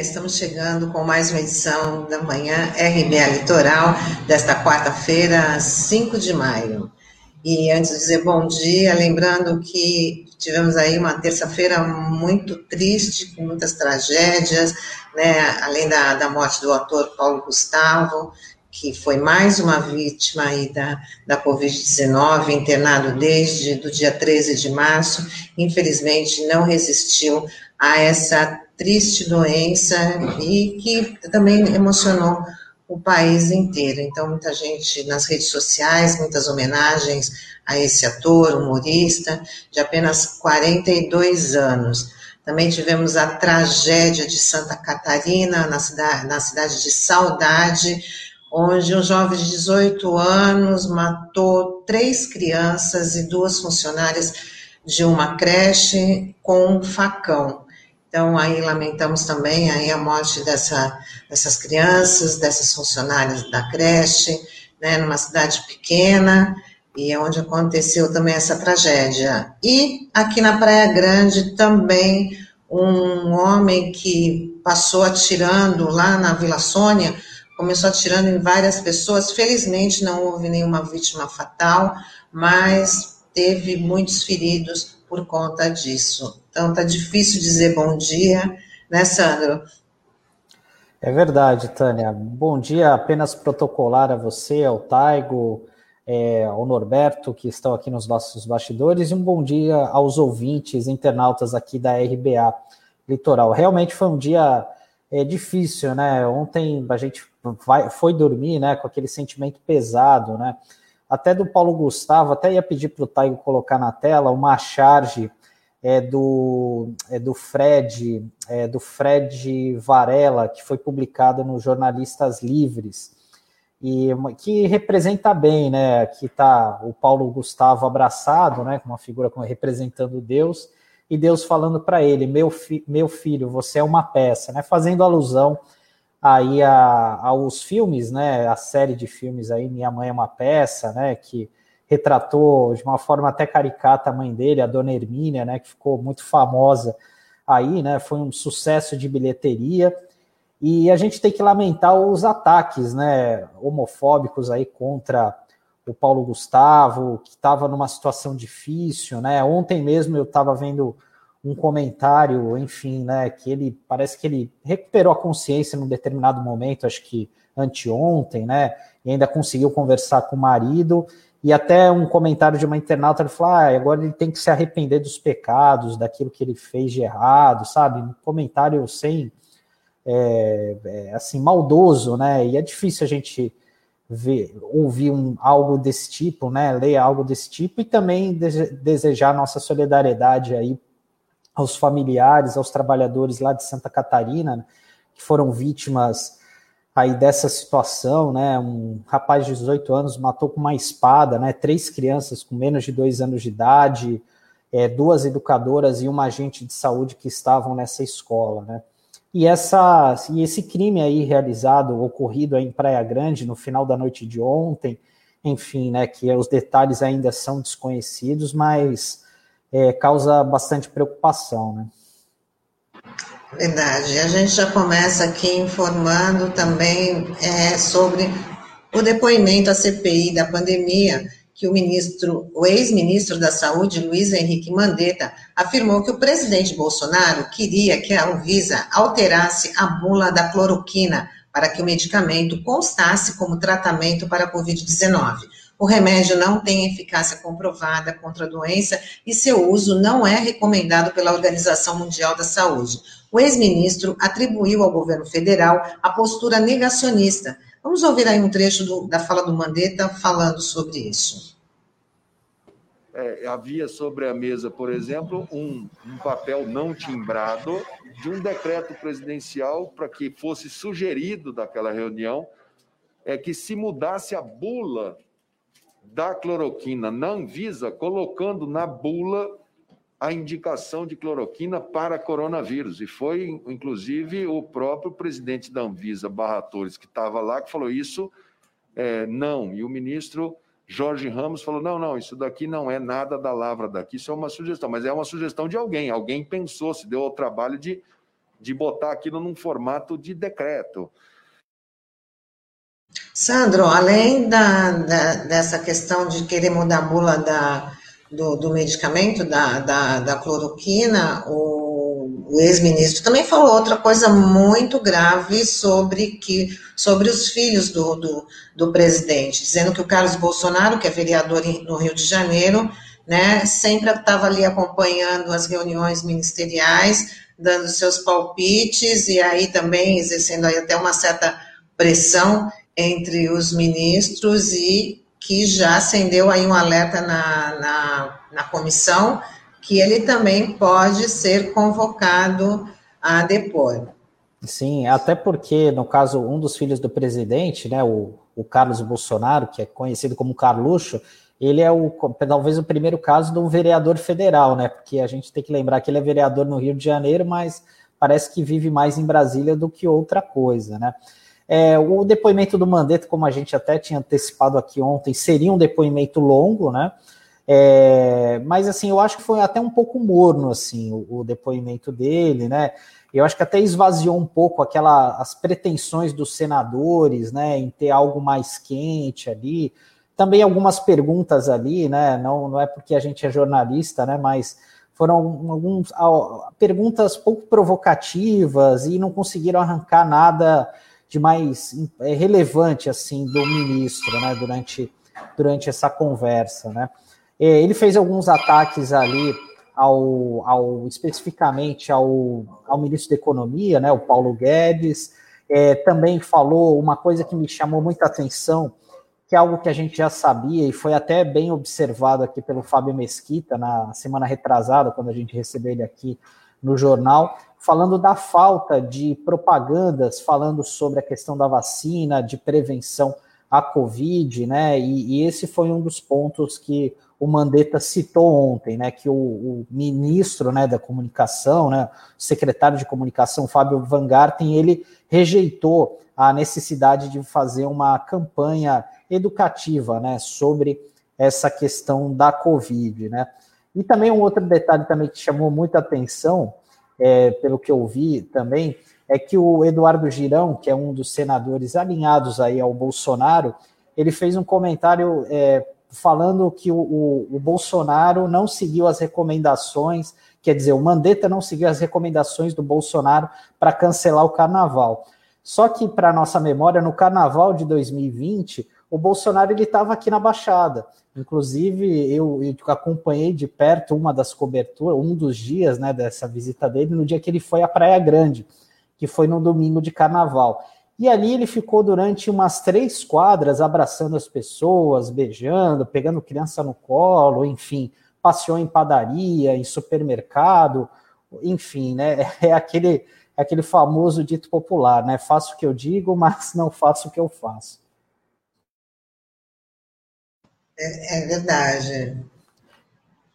Estamos chegando com mais uma edição da manhã RBA Litoral, desta quarta-feira, 5 de maio. E antes de dizer bom dia, lembrando que tivemos aí uma terça-feira muito triste, com muitas tragédias, né? além da, da morte do ator Paulo Gustavo, que foi mais uma vítima aí da, da Covid-19, internado desde o dia 13 de março, infelizmente não resistiu a essa triste doença e que também emocionou o país inteiro. Então, muita gente nas redes sociais, muitas homenagens a esse ator, humorista, de apenas 42 anos. Também tivemos a tragédia de Santa Catarina, na cidade, na cidade de Saudade, onde um jovem de 18 anos matou três crianças e duas funcionárias de uma creche com um facão. Então, aí lamentamos também aí a morte dessa, dessas crianças, dessas funcionárias da creche, né, numa cidade pequena, e é onde aconteceu também essa tragédia. E aqui na Praia Grande também um homem que passou atirando lá na Vila Sônia, começou atirando em várias pessoas. Felizmente não houve nenhuma vítima fatal, mas teve muitos feridos por conta disso. Então tá difícil dizer bom dia, né, Sandro? É verdade, Tânia. Bom dia apenas protocolar a você, ao Taigo, é, ao Norberto, que estão aqui nos nossos bastidores, e um bom dia aos ouvintes, internautas aqui da RBA Litoral. Realmente foi um dia é, difícil, né? Ontem a gente vai, foi dormir né, com aquele sentimento pesado, né? Até do Paulo Gustavo, até ia pedir para o Taigo colocar na tela uma charge é, do, é, do Fred, é, do Fred Varela, que foi publicada no Jornalistas Livres e que representa bem, né? Aqui está o Paulo Gustavo abraçado, né? Com uma figura como representando Deus e Deus falando para ele: meu, fi meu filho, você é uma peça, né? Fazendo alusão aí a, aos filmes, né? A série de filmes aí, Minha Mãe é uma Peça, né? Que retratou de uma forma até caricata a mãe dele, a Dona Hermínia, né? Que ficou muito famosa aí, né? Foi um sucesso de bilheteria e a gente tem que lamentar os ataques né, homofóbicos aí contra o Paulo Gustavo, que estava numa situação difícil. Né? Ontem mesmo eu estava vendo um comentário, enfim, né, que ele parece que ele recuperou a consciência num determinado momento, acho que anteontem, né, e ainda conseguiu conversar com o marido, e até um comentário de uma internauta, ele falou, ah, agora ele tem que se arrepender dos pecados, daquilo que ele fez de errado, sabe, um comentário sem, é, é, assim maldoso, né? E é difícil a gente ver, ouvir um, algo desse tipo, né? Ler algo desse tipo e também de, desejar nossa solidariedade aí aos familiares, aos trabalhadores lá de Santa Catarina que foram vítimas aí dessa situação, né? Um rapaz de 18 anos matou com uma espada, né? Três crianças com menos de dois anos de idade, é, duas educadoras e uma agente de saúde que estavam nessa escola, né? E, essa, e esse crime aí realizado, ocorrido em Praia Grande no final da noite de ontem, enfim, né, que os detalhes ainda são desconhecidos, mas é, causa bastante preocupação, né? Verdade. A gente já começa aqui informando também é, sobre o depoimento à CPI da pandemia que o ministro, o ex-ministro da Saúde, Luiz Henrique Mandetta, afirmou que o presidente Bolsonaro queria que a Anvisa alterasse a bula da cloroquina para que o medicamento constasse como tratamento para a Covid-19. O remédio não tem eficácia comprovada contra a doença e seu uso não é recomendado pela Organização Mundial da Saúde. O ex-ministro atribuiu ao governo federal a postura negacionista, Vamos ouvir aí um trecho do, da fala do Mandetta falando sobre isso. É, havia sobre a mesa, por exemplo, um, um papel não timbrado de um decreto presidencial para que fosse sugerido daquela reunião é que se mudasse a bula da cloroquina na Anvisa, colocando na bula a indicação de cloroquina para coronavírus. E foi, inclusive, o próprio presidente da Anvisa, Barra Torres, que estava lá, que falou isso, é, não. E o ministro Jorge Ramos falou: não, não, isso daqui não é nada da lavra daqui, isso é uma sugestão, mas é uma sugestão de alguém. Alguém pensou, se deu ao trabalho de de botar aquilo num formato de decreto. Sandro, além da, da, dessa questão de querer mudar a bula da, do, do medicamento, da, da, da cloroquina, o, o ex-ministro também falou outra coisa muito grave sobre, que, sobre os filhos do, do, do presidente, dizendo que o Carlos Bolsonaro, que é vereador no Rio de Janeiro, né, sempre estava ali acompanhando as reuniões ministeriais, dando seus palpites e aí também exercendo aí até uma certa pressão entre os ministros e que já acendeu aí um alerta na, na, na comissão que ele também pode ser convocado a depor. Sim, até porque, no caso, um dos filhos do presidente, né, o, o Carlos Bolsonaro, que é conhecido como Carluxo, ele é o talvez o primeiro caso de um vereador federal, né? Porque a gente tem que lembrar que ele é vereador no Rio de Janeiro, mas parece que vive mais em Brasília do que outra coisa, né? É, o depoimento do Mandetta, como a gente até tinha antecipado aqui ontem, seria um depoimento longo, né? É, mas assim, eu acho que foi até um pouco morno assim o, o, depoimento dele, né? Eu acho que até esvaziou um pouco aquela as pretensões dos senadores, né, em ter algo mais quente ali. Também algumas perguntas ali, né? Não, não é porque a gente é jornalista, né? Mas foram algumas perguntas pouco provocativas e não conseguiram arrancar nada de mais é, relevante assim do ministro, né, durante, durante essa conversa, né? É, ele fez alguns ataques ali ao, ao especificamente ao, ao ministro da Economia, né, o Paulo Guedes. É, também falou uma coisa que me chamou muita atenção, que é algo que a gente já sabia e foi até bem observado aqui pelo Fábio Mesquita na semana retrasada, quando a gente recebeu ele aqui no jornal, falando da falta de propagandas falando sobre a questão da vacina, de prevenção à Covid, né? E, e esse foi um dos pontos que o Mandetta citou ontem, né? Que o, o, ministro né, da comunicação, né, o secretário de comunicação, Fábio Van Garten, ele rejeitou a necessidade de fazer uma campanha educativa né, sobre essa questão da Covid, né? E também um outro detalhe também que chamou muita atenção, é, pelo que eu vi também, é que o Eduardo Girão, que é um dos senadores alinhados aí ao Bolsonaro, ele fez um comentário é, falando que o, o, o, Bolsonaro não seguiu as recomendações, quer dizer, o Mandetta não seguiu as recomendações do Bolsonaro para cancelar o carnaval. Só que, para nossa memória, no carnaval de 2020, o Bolsonaro ele estava aqui na Baixada. Inclusive, eu, eu, acompanhei de perto uma das coberturas, um dos dias né, dessa visita dele, no dia que ele foi à Praia Grande, que foi no domingo de carnaval. E ali ele ficou durante umas três quadras abraçando as pessoas, beijando, pegando criança no colo, enfim, passeou em padaria, em supermercado, enfim, né? É aquele, é aquele famoso dito popular, né? Faço o que eu digo, mas não faço o que eu faço. É, é verdade.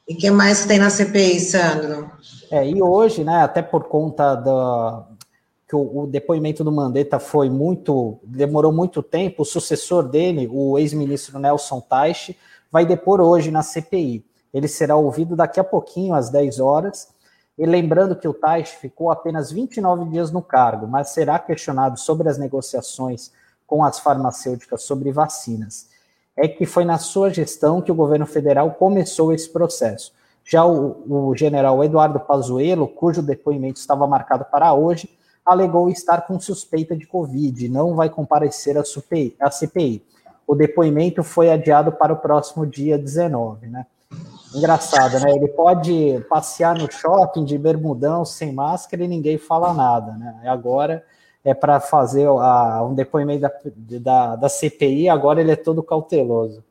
E o que mais tem na CPI, Sandro? É, e hoje, né, até por conta da que o, o, depoimento do Mandetta foi muito, demorou muito tempo, o sucessor dele, o ex-ministro Nelson Teich, vai depor hoje na CPI. Ele será ouvido daqui a pouquinho, às 10 horas. E lembrando que o Teich ficou apenas 29 dias no cargo, mas será questionado sobre as negociações com as farmacêuticas sobre vacinas é que foi na sua gestão que o governo federal começou esse processo. Já o, o general Eduardo Pazuello, cujo depoimento estava marcado para hoje, alegou estar com suspeita de Covid e não vai comparecer à CPI, à CPI. O depoimento foi adiado para o próximo dia 19, né? Engraçado, né? Ele pode passear no shopping de bermudão, sem máscara e ninguém fala nada, né? Agora é para fazer a, um depoimento da, da, da, CPI, agora ele é todo cauteloso.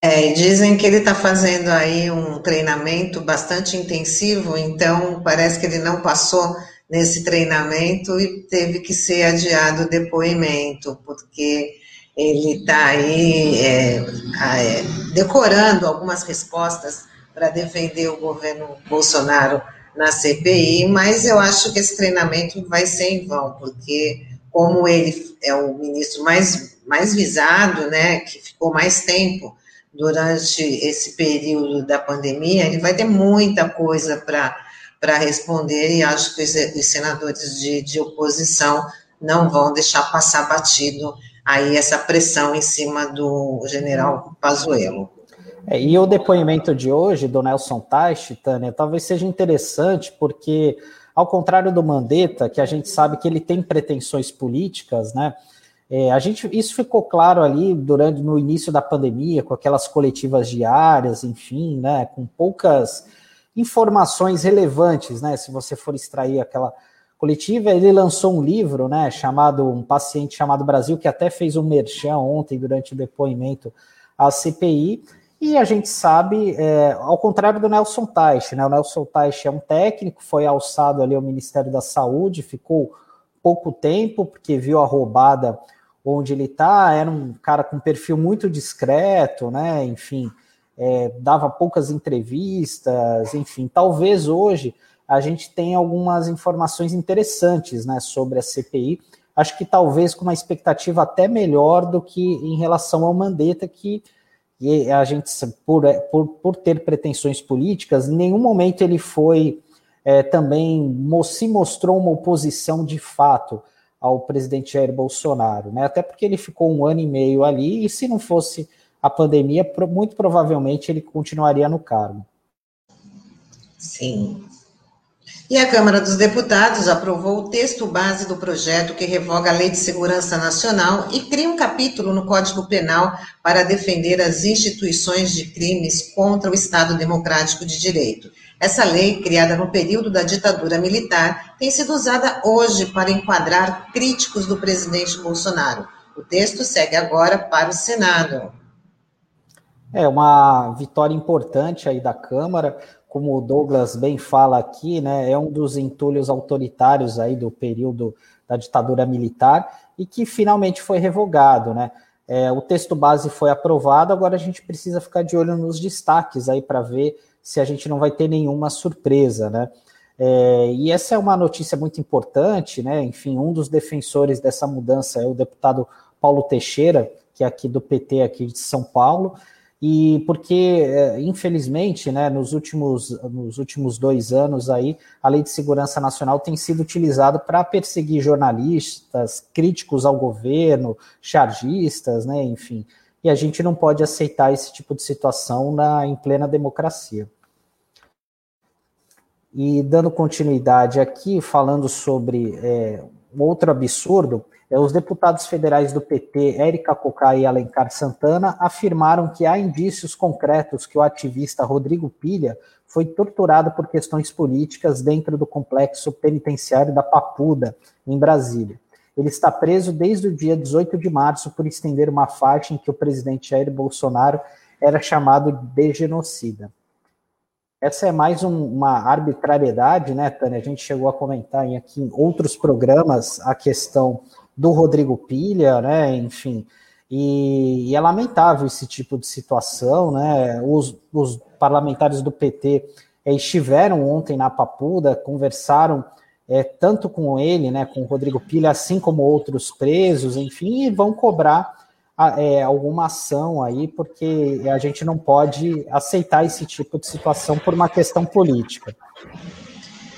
É, dizem que ele está fazendo aí um treinamento bastante intensivo, então parece que ele não passou nesse treinamento e teve que ser adiado o depoimento, porque ele está aí é, é, decorando algumas respostas para defender o governo Bolsonaro na CPI, mas eu acho que esse treinamento vai ser em vão, porque como ele é o ministro mais, mais visado, né, que ficou mais tempo durante esse período da pandemia, ele vai ter muita coisa para responder, e acho que os, os senadores de, de oposição não vão deixar passar batido aí essa pressão em cima do general Pazuello. É, e o depoimento de hoje do Nelson Teich, Tânia, talvez seja interessante, porque, ao contrário do Mandetta, que a gente sabe que ele tem pretensões políticas, né? É, a gente, isso ficou claro ali durante no início da pandemia, com aquelas coletivas diárias, enfim, né, com poucas informações relevantes, né? Se você for extrair aquela coletiva, ele lançou um livro, né, chamado um paciente chamado Brasil, que até fez um merchan ontem durante o depoimento à CPI. E a gente sabe, é, ao contrário do Nelson Teich, né? O Nelson Teich é um técnico, foi alçado ali ao Ministério da Saúde, ficou pouco tempo, porque viu a roubada onde ele está, era um cara com perfil muito discreto, né? Enfim, é, dava poucas entrevistas, enfim, talvez hoje a gente tenha algumas informações interessantes né, sobre a CPI. Acho que talvez com uma expectativa até melhor do que em relação ao Mandetta, que a gente, por, por, por ter pretensões políticas, em nenhum momento ele foi é, também se mostrou uma oposição de fato ao presidente Jair Bolsonaro, né? Até porque ele ficou um ano e meio ali, e se não fosse a pandemia, muito provavelmente ele continuaria no cargo. Sim. E a Câmara dos Deputados aprovou o texto base do projeto que revoga a Lei de Segurança Nacional e cria um capítulo no Código Penal para defender as instituições de crimes contra o Estado Democrático de Direito. Essa lei, criada no período da ditadura militar, tem sido usada hoje para enquadrar críticos do presidente Bolsonaro. O texto segue agora para o Senado. É uma vitória importante aí da Câmara, como o Douglas bem fala aqui, né, é um dos entulhos autoritários aí do período da ditadura militar e que finalmente foi revogado, né? É, o texto base foi aprovado, agora a gente precisa ficar de olho nos destaques aí para ver se a gente não vai ter nenhuma surpresa, né? É, e essa é uma notícia muito importante, né? Enfim, um dos defensores dessa mudança é o deputado Paulo Teixeira, que é aqui do PT aqui de São Paulo, e porque, é, infelizmente, né, nos, últimos, nos últimos dois anos aí, a Lei de Segurança Nacional tem sido utilizada para perseguir jornalistas, críticos ao governo, chargistas, né, enfim. E a gente não pode aceitar esse tipo de situação na, em plena democracia. E dando continuidade aqui, falando sobre é, outro absurdo, é, os deputados federais do PT, Érica Cocá e Alencar Santana, afirmaram que há indícios concretos que o ativista Rodrigo Pilha foi torturado por questões políticas dentro do complexo penitenciário da Papuda, em Brasília. Ele está preso desde o dia 18 de março por estender uma faixa em que o presidente Jair Bolsonaro era chamado de genocida. Essa é mais um, uma arbitrariedade, né, Tânia? A gente chegou a comentar em, aqui em outros programas a questão do Rodrigo Pilha, né? Enfim, e, e, é lamentável esse tipo de situação, né? Os, os parlamentares do PT é, estiveram ontem na Papuda, conversaram é, tanto com ele, né, com o Rodrigo Pilha, assim como outros presos, enfim, e vão cobrar é, alguma ação aí, porque a gente não pode aceitar esse tipo de situação por uma questão política.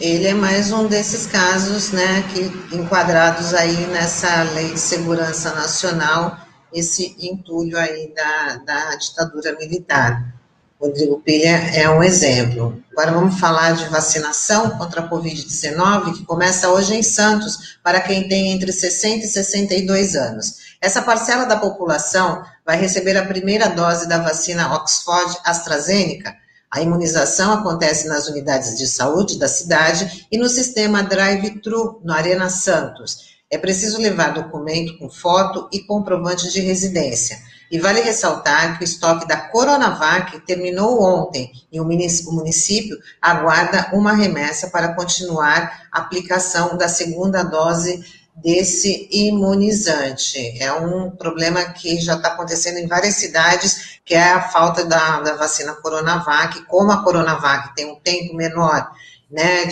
Ele é mais um desses casos, né, que enquadrados aí nessa lei de segurança nacional, esse entulho aí da, da ditadura militar. Rodrigo Pilha é um exemplo. Agora vamos falar de vacinação contra a Covid-19, que começa hoje em Santos, para quem tem entre 60 e 62 anos. Essa parcela da população vai receber a primeira dose da vacina Oxford AstraZeneca. A imunização acontece nas unidades de saúde da cidade e no sistema Drive-Thru, no Arena Santos. É preciso levar documento com foto e comprovante de residência. E vale ressaltar que o estoque da Coronavac terminou ontem e o município aguarda uma remessa para continuar a aplicação da segunda dose desse imunizante. É um problema que já está acontecendo em várias cidades, que é a falta da, da vacina Coronavac. Como a Coronavac tem um tempo menor, né,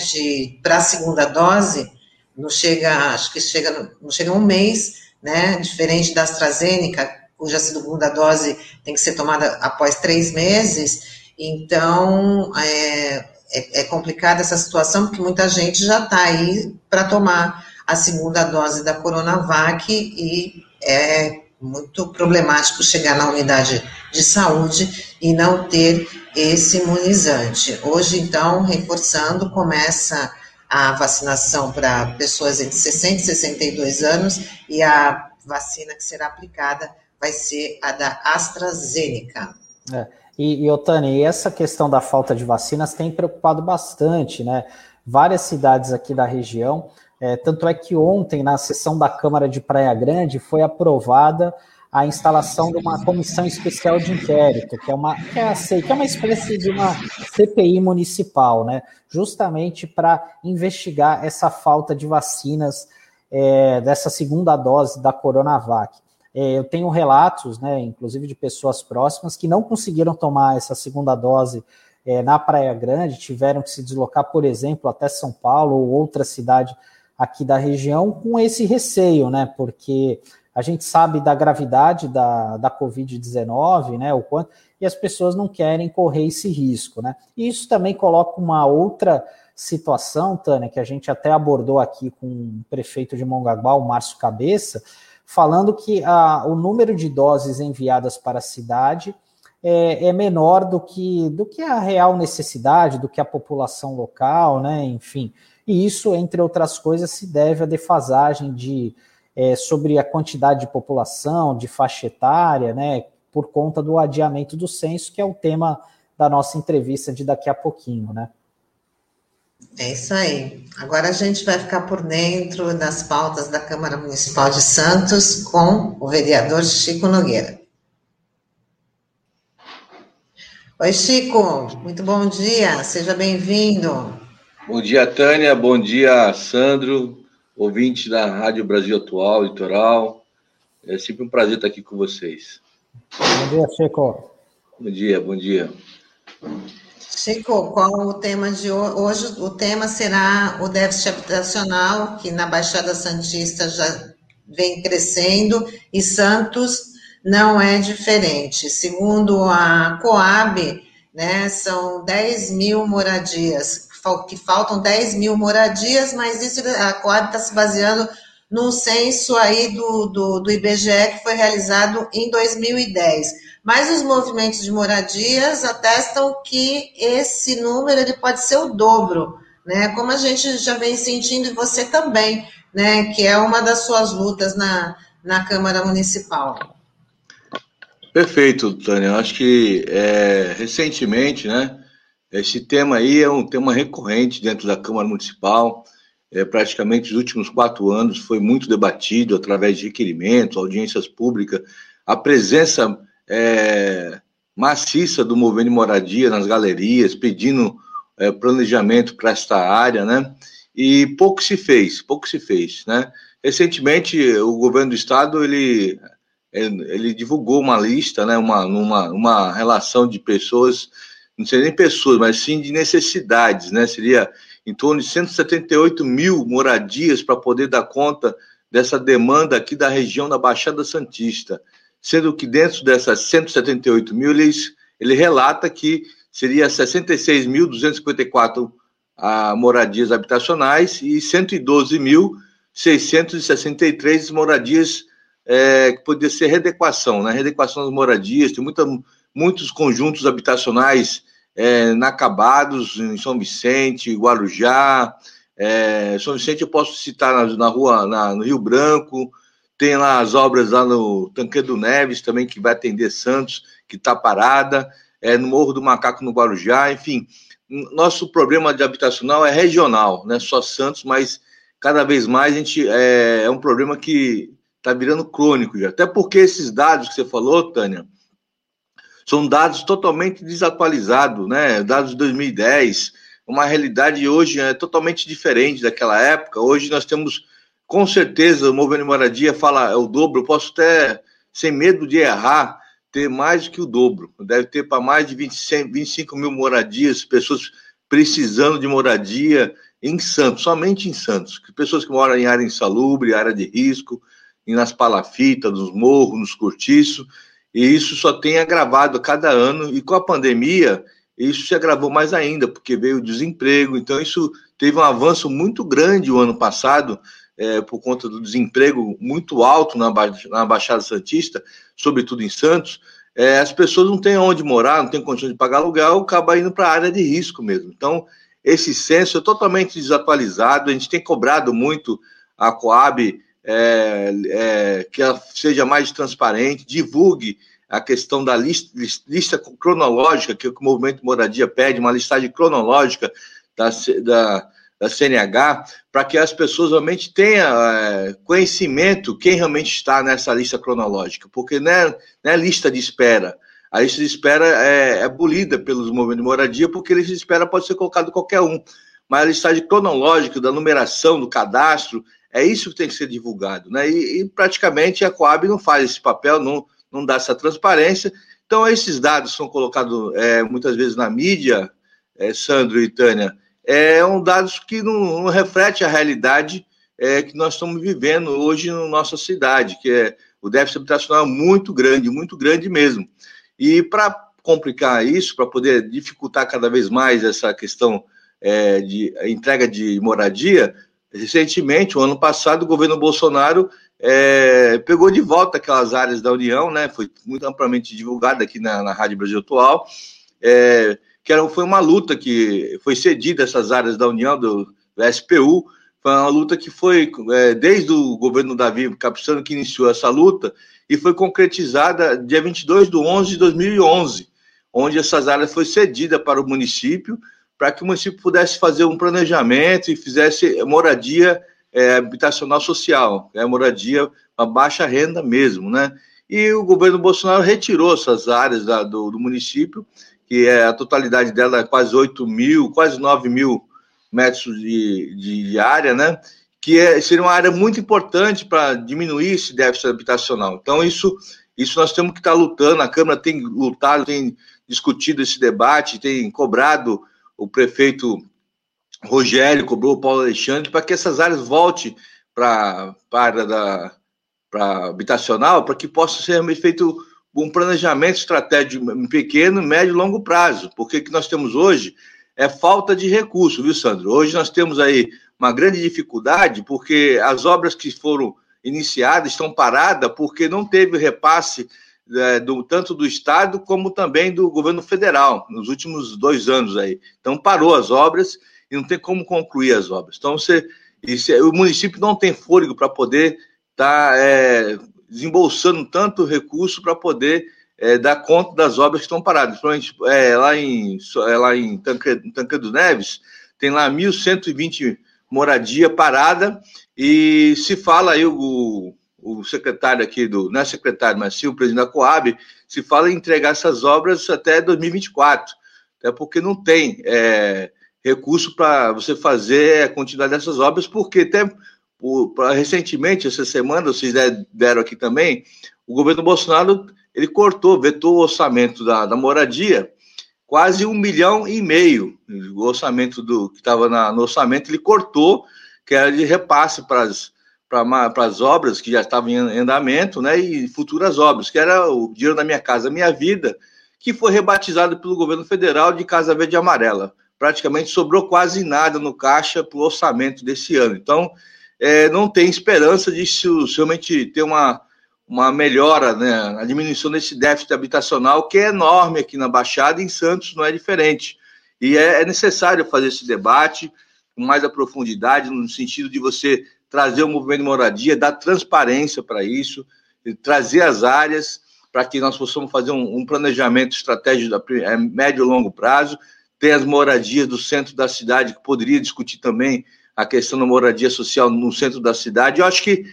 para a segunda dose, não chega, acho que chega, não chega um mês, né, diferente da AstraZeneca, cuja segunda dose tem que ser tomada após três meses. Então, é, é, é complicada essa situação, porque muita gente já está aí para tomar a segunda dose da Coronavac e é muito problemático chegar na unidade de saúde e não ter esse imunizante. Hoje, então, reforçando, começa a vacinação para pessoas entre 60 e 62 anos e a vacina que será aplicada vai ser a da AstraZeneca. É. E, e Otani, essa questão da falta de vacinas tem preocupado bastante, né? Várias cidades aqui da região, é, tanto é que ontem, na sessão da Câmara de Praia Grande, foi aprovada a instalação de uma comissão especial de inquérito, que é uma, que é, que é uma espécie de uma CPI municipal, né? Justamente para investigar essa falta de vacinas é, dessa segunda dose da Coronavac. É, eu tenho relatos, né, inclusive de pessoas próximas, que não conseguiram tomar essa segunda dose é, na Praia Grande, tiveram que se deslocar, por exemplo, até São Paulo ou outra cidade aqui da região com esse receio, né? Porque a gente sabe da gravidade da, da Covid-19, né? O quanto, e as pessoas não querem correr esse risco, né? E isso também coloca uma outra situação, Tânia, que a gente até abordou aqui com o prefeito de Mongaguá, o Márcio Cabeça, falando que a, o número de doses enviadas para a cidade é, é, menor do que, do que a real necessidade, do que a população local, né? Enfim, e isso, entre outras coisas, se deve à defasagem de é, sobre a quantidade de população, de faixa etária, né, por conta do adiamento do censo, que é o tema da nossa entrevista de daqui a pouquinho, né? É isso aí. Agora a gente vai ficar por dentro das pautas da Câmara Municipal de Santos com o vereador Chico Nogueira. Oi, Chico, muito bom dia, seja bem-vindo. Bom dia, Tânia, bom dia, Sandro, ouvinte da Rádio Brasil Atual, Litoral. É sempre um prazer estar aqui com vocês. Bom dia, Chico. Bom dia, bom dia. Chico, qual o tema de hoje? O tema será o déficit habitacional, que na Baixada Santista já vem crescendo, e Santos não é diferente. Segundo a Coab, né, são 10 mil moradias que faltam 10 mil moradias, mas isso a Coab está se baseando num censo aí do, do, do IBGE que foi realizado em 2010. Mas os movimentos de moradias atestam que esse número ele pode ser o dobro, né? Como a gente já vem sentindo, e você também, né? Que é uma das suas lutas na, na Câmara Municipal. Perfeito, Tânia. Acho que é, recentemente, né? Esse tema aí é um tema recorrente dentro da Câmara Municipal. É, praticamente os últimos quatro anos foi muito debatido através de requerimentos, audiências públicas, a presença é, maciça do movimento de moradia nas galerias, pedindo é, planejamento para esta área, né? E pouco se fez, pouco se fez, né? Recentemente, o governo do estado ele ele divulgou uma lista, né? Uma uma, uma relação de pessoas não seria nem pessoas, mas sim de necessidades, né? Seria em torno de 178 mil moradias para poder dar conta dessa demanda aqui da região da Baixada Santista, sendo que dentro dessas 178 mil, ele, ele relata que seria 66.254 ah, moradias habitacionais e 112.663 moradias é, que poderia ser readequação, né? Readequação das moradias, tem muita, muitos conjuntos habitacionais é, inacabados em São Vicente, Guarujá. É, São Vicente eu posso citar na, na rua, na, no Rio Branco, tem lá as obras lá no Tanquedo Neves também, que vai atender Santos, que está parada, é, no Morro do Macaco, no Guarujá, enfim. Nosso problema de habitacional é regional, não é só Santos, mas cada vez mais a gente é, é um problema que está virando crônico já. Até porque esses dados que você falou, Tânia, são dados totalmente desatualizados, né? Dados de 2010, uma realidade hoje é totalmente diferente daquela época. Hoje nós temos, com certeza, o movimento de moradia fala é o dobro. Eu posso até, sem medo de errar, ter mais do que o dobro. Deve ter para mais de 20, 25 mil moradias, pessoas precisando de moradia em Santos, somente em Santos. Pessoas que moram em área insalubre, área de risco, nas palafitas, nos morros, nos cortiços e isso só tem agravado cada ano, e com a pandemia, isso se agravou mais ainda, porque veio o desemprego, então isso teve um avanço muito grande o ano passado, é, por conta do desemprego muito alto na, na Baixada Santista, sobretudo em Santos, é, as pessoas não têm onde morar, não têm condições de pagar aluguel, acaba indo para a área de risco mesmo. Então, esse censo é totalmente desatualizado, a gente tem cobrado muito a Coab é, é, que ela seja mais transparente, divulgue a questão da lista, lista cronológica que o movimento Moradia pede, uma listagem cronológica da, da, da CNH, para que as pessoas realmente tenham é, conhecimento quem realmente está nessa lista cronológica, porque não é, não é lista de espera. A lista de espera é, é abolida pelos movimentos de moradia, porque a lista de espera pode ser colocado qualquer um. Mas a listagem cronológica da numeração do cadastro, é isso que tem que ser divulgado. Né? E, e praticamente a Coab não faz esse papel, não, não dá essa transparência. Então, esses dados são colocados é, muitas vezes na mídia, é, Sandro e Tânia, é um dados que não, não reflete a realidade é, que nós estamos vivendo hoje na nossa cidade, que é o déficit habitacional é muito grande, muito grande mesmo. E para complicar isso, para poder dificultar cada vez mais essa questão é, de entrega de moradia, recentemente, o ano passado, o governo Bolsonaro é, pegou de volta aquelas áreas da União, né? Foi muito amplamente divulgada aqui na, na Rádio Brasil Atual. É, que era, foi uma luta que foi cedida essas áreas da União, do, do SPU, foi uma luta que foi é, desde o governo Davi Capistrano que iniciou essa luta e foi concretizada dia 22 de 11 de 2011, onde essas áreas foi cedida para o município, para que o município pudesse fazer um planejamento e fizesse moradia é, habitacional social, é moradia a baixa renda mesmo, né? E o governo Bolsonaro retirou essas áreas da, do, do, município, que é a totalidade dela é quase 8 mil, quase 9 mil metros de, de, de área, né? Que é, seria uma área muito importante para diminuir esse déficit habitacional. Então, isso, isso nós temos que estar lutando, a Câmara tem lutado, tem discutido esse debate, tem cobrado o prefeito Rogério, cobrou o Paulo Alexandre, para que essas áreas voltem para a área da habitacional, para que possa ser feito um planejamento estratégico em pequeno, médio e longo prazo, porque o que nós temos hoje é falta de recurso, viu, Sandro? Hoje nós temos aí uma grande dificuldade, porque as obras que foram iniciadas estão paradas porque não teve repasse é, do, tanto do Estado como também do governo federal nos últimos dois anos aí. Então parou as obras e não tem como concluir as obras. Então, você, o município não tem fôlego para poder estar tá, é, desembolsando tanto recurso para poder é, dar conta das obras que estão paradas. Principalmente é, lá em, é, lá em Tancredo Neves, tem lá 1.120 moradia parada e se fala aí o, o secretário aqui do, não é secretário, mas sim o presidente da Coab, se fala em entregar essas obras até 2024, até porque não tem é, recurso para você fazer a quantidade dessas obras, porque até pra, recentemente, essa semana, vocês deram aqui também, o governo Bolsonaro ele cortou, vetou o orçamento da, da moradia, quase um milhão e meio. O orçamento do que estava no orçamento, ele cortou, que era de repasse para as para as obras que já estavam em andamento, né, e futuras obras, que era o dinheiro da minha casa, minha vida, que foi rebatizado pelo governo federal de Casa Verde e Amarela praticamente sobrou quase nada no caixa para o orçamento desse ano. Então, é, não tem esperança de realmente ter uma, uma melhora, né, a diminuição desse déficit habitacional, que é enorme aqui na Baixada, e em Santos não é diferente. E é, é necessário fazer esse debate com mais a profundidade, no sentido de você trazer o movimento de moradia, dar transparência para isso, trazer as áreas para que nós possamos fazer um, um planejamento estratégico a é, médio e longo prazo, tem as moradias do centro da cidade, que poderia discutir também a questão da moradia social no centro da cidade. Eu acho que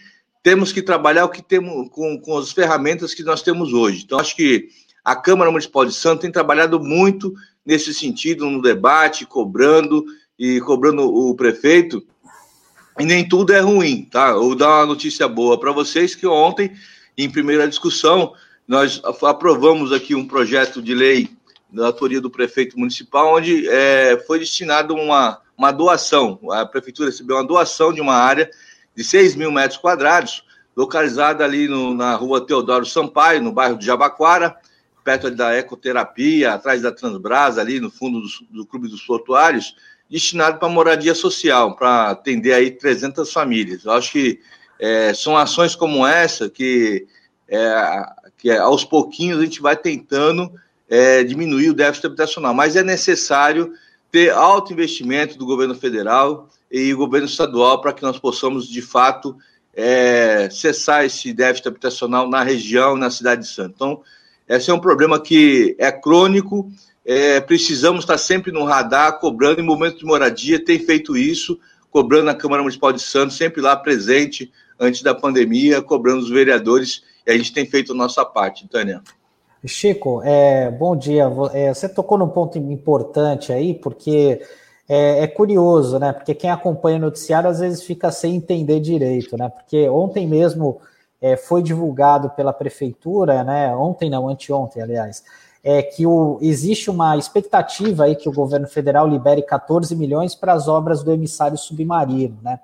temos que trabalhar o que temos com, com as ferramentas que nós temos hoje. Então, acho que a Câmara Municipal de Santos tem trabalhado muito nesse sentido, no debate, cobrando e cobrando o prefeito. E nem tudo é ruim, tá? vou dar uma notícia boa para vocês que ontem, em primeira discussão, nós aprovamos aqui um projeto de lei da autoria do prefeito municipal, onde é, foi destinado uma, uma doação. A prefeitura recebeu uma doação de uma área de 6 mil metros quadrados, localizada ali no, na rua Teodoro Sampaio, no bairro de Jabaquara, perto da ecoterapia, atrás da Transbrasa, ali no fundo do, do Clube dos Portuários, destinado para moradia social, para atender aí 300 famílias. Eu acho que é, são ações como essa que, é, que aos pouquinhos a gente vai tentando é, diminuir o déficit habitacional, mas é necessário ter alto investimento do governo federal e governo estadual para que nós possamos, de fato, é, cessar esse déficit habitacional na região, na cidade de Santos. Então, esse é um problema que é crônico, é, precisamos estar sempre no radar, cobrando em momentos de moradia, tem feito isso, cobrando na Câmara Municipal de Santos, sempre lá presente, antes da pandemia, cobrando os vereadores, e a gente tem feito a nossa parte, Tânia. Chico, é, bom dia. É, você tocou num ponto importante aí, porque é, é, curioso, né? Porque quem acompanha o noticiário às vezes fica sem entender direito, né? Porque ontem mesmo é, foi divulgado pela prefeitura, né? Ontem não, anteontem, aliás, é que o, existe uma expectativa aí que o governo federal libere 14 milhões para as obras do emissário submarino, né?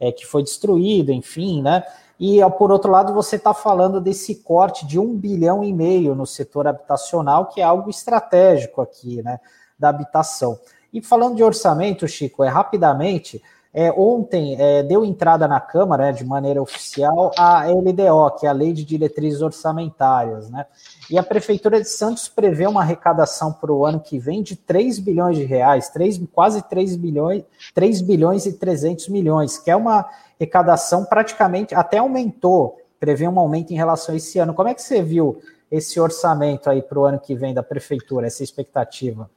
É, que foi destruído, enfim, né? E por outro lado, você está falando desse corte de um bilhão e meio no setor habitacional, que é algo estratégico aqui, né? Da habitação. E falando de orçamento, Chico, é rapidamente. É, ontem é, deu entrada na Câmara, né, de maneira oficial, a LDO, que é a Lei de Diretrizes Orçamentárias, né? E a Prefeitura de Santos prevê uma arrecadação para o ano que vem de 3 bilhões de reais, 3, quase 3 bilhões, 3 bilhões e 300 milhões, que é uma arrecadação praticamente, até aumentou, prevê um aumento em relação a esse ano. Como é que você viu esse orçamento aí para o ano que vem da Prefeitura, essa expectativa?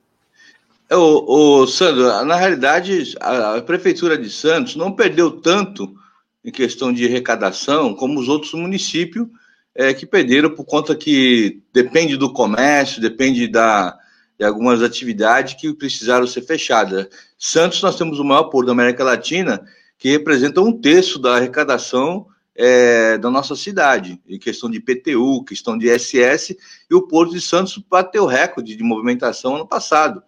O, o Sandro, na realidade, a, a, Prefeitura de Santos não perdeu tanto em questão de arrecadação como os outros municípios é, que perderam por conta que depende do comércio, depende da, de algumas atividades que precisaram ser fechadas. Santos, nós temos o maior porto da América Latina, que representa um terço da arrecadação é, da nossa cidade, em questão de IPTU, questão de SS, e o Porto de Santos bateu recorde de movimentação ano passado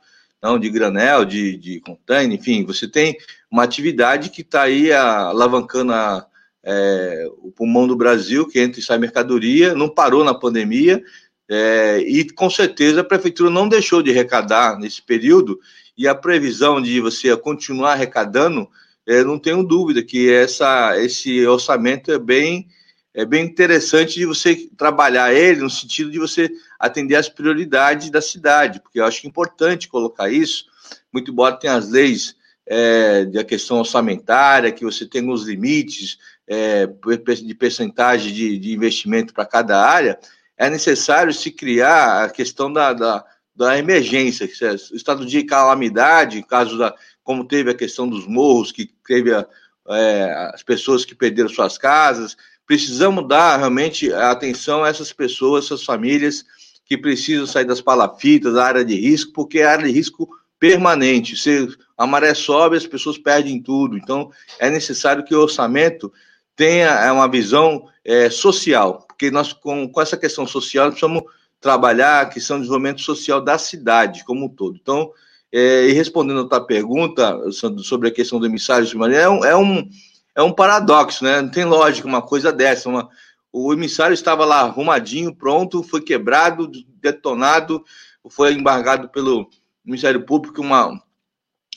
não, de granel, de, de container, enfim, você tem uma atividade que está aí alavancando a, é, o pulmão do Brasil, que entra e sai mercadoria, não parou na pandemia, é, e com certeza a prefeitura não deixou de arrecadar nesse período, e a previsão de você continuar arrecadando, é, não tenho dúvida que essa, esse orçamento é bem é bem interessante de você trabalhar ele no sentido de você atender às prioridades da cidade, porque eu acho importante colocar isso, muito embora tenha as leis é, da questão orçamentária, que você tem os limites é, de percentagem de, de investimento para cada área, é necessário se criar a questão da, da, da emergência, é o estado de calamidade, caso da, como teve a questão dos morros, que teve a, é, as pessoas que perderam suas casas, precisamos dar realmente atenção a essas pessoas, essas famílias que precisam sair das palafitas, da área de risco, porque é área de risco permanente. Se a maré sobe, as pessoas perdem tudo. Então, é necessário que o orçamento tenha é, uma visão é, social, porque nós, com, com essa questão social, precisamos trabalhar a questão do desenvolvimento social da cidade como um todo. Então, é, e respondendo a tua pergunta sobre a questão do emissário, é um, é um é um paradoxo, né? Não tem lógica uma coisa dessa. Uma... O emissário estava lá arrumadinho, pronto, foi quebrado, detonado, foi embargado pelo Ministério Público uma,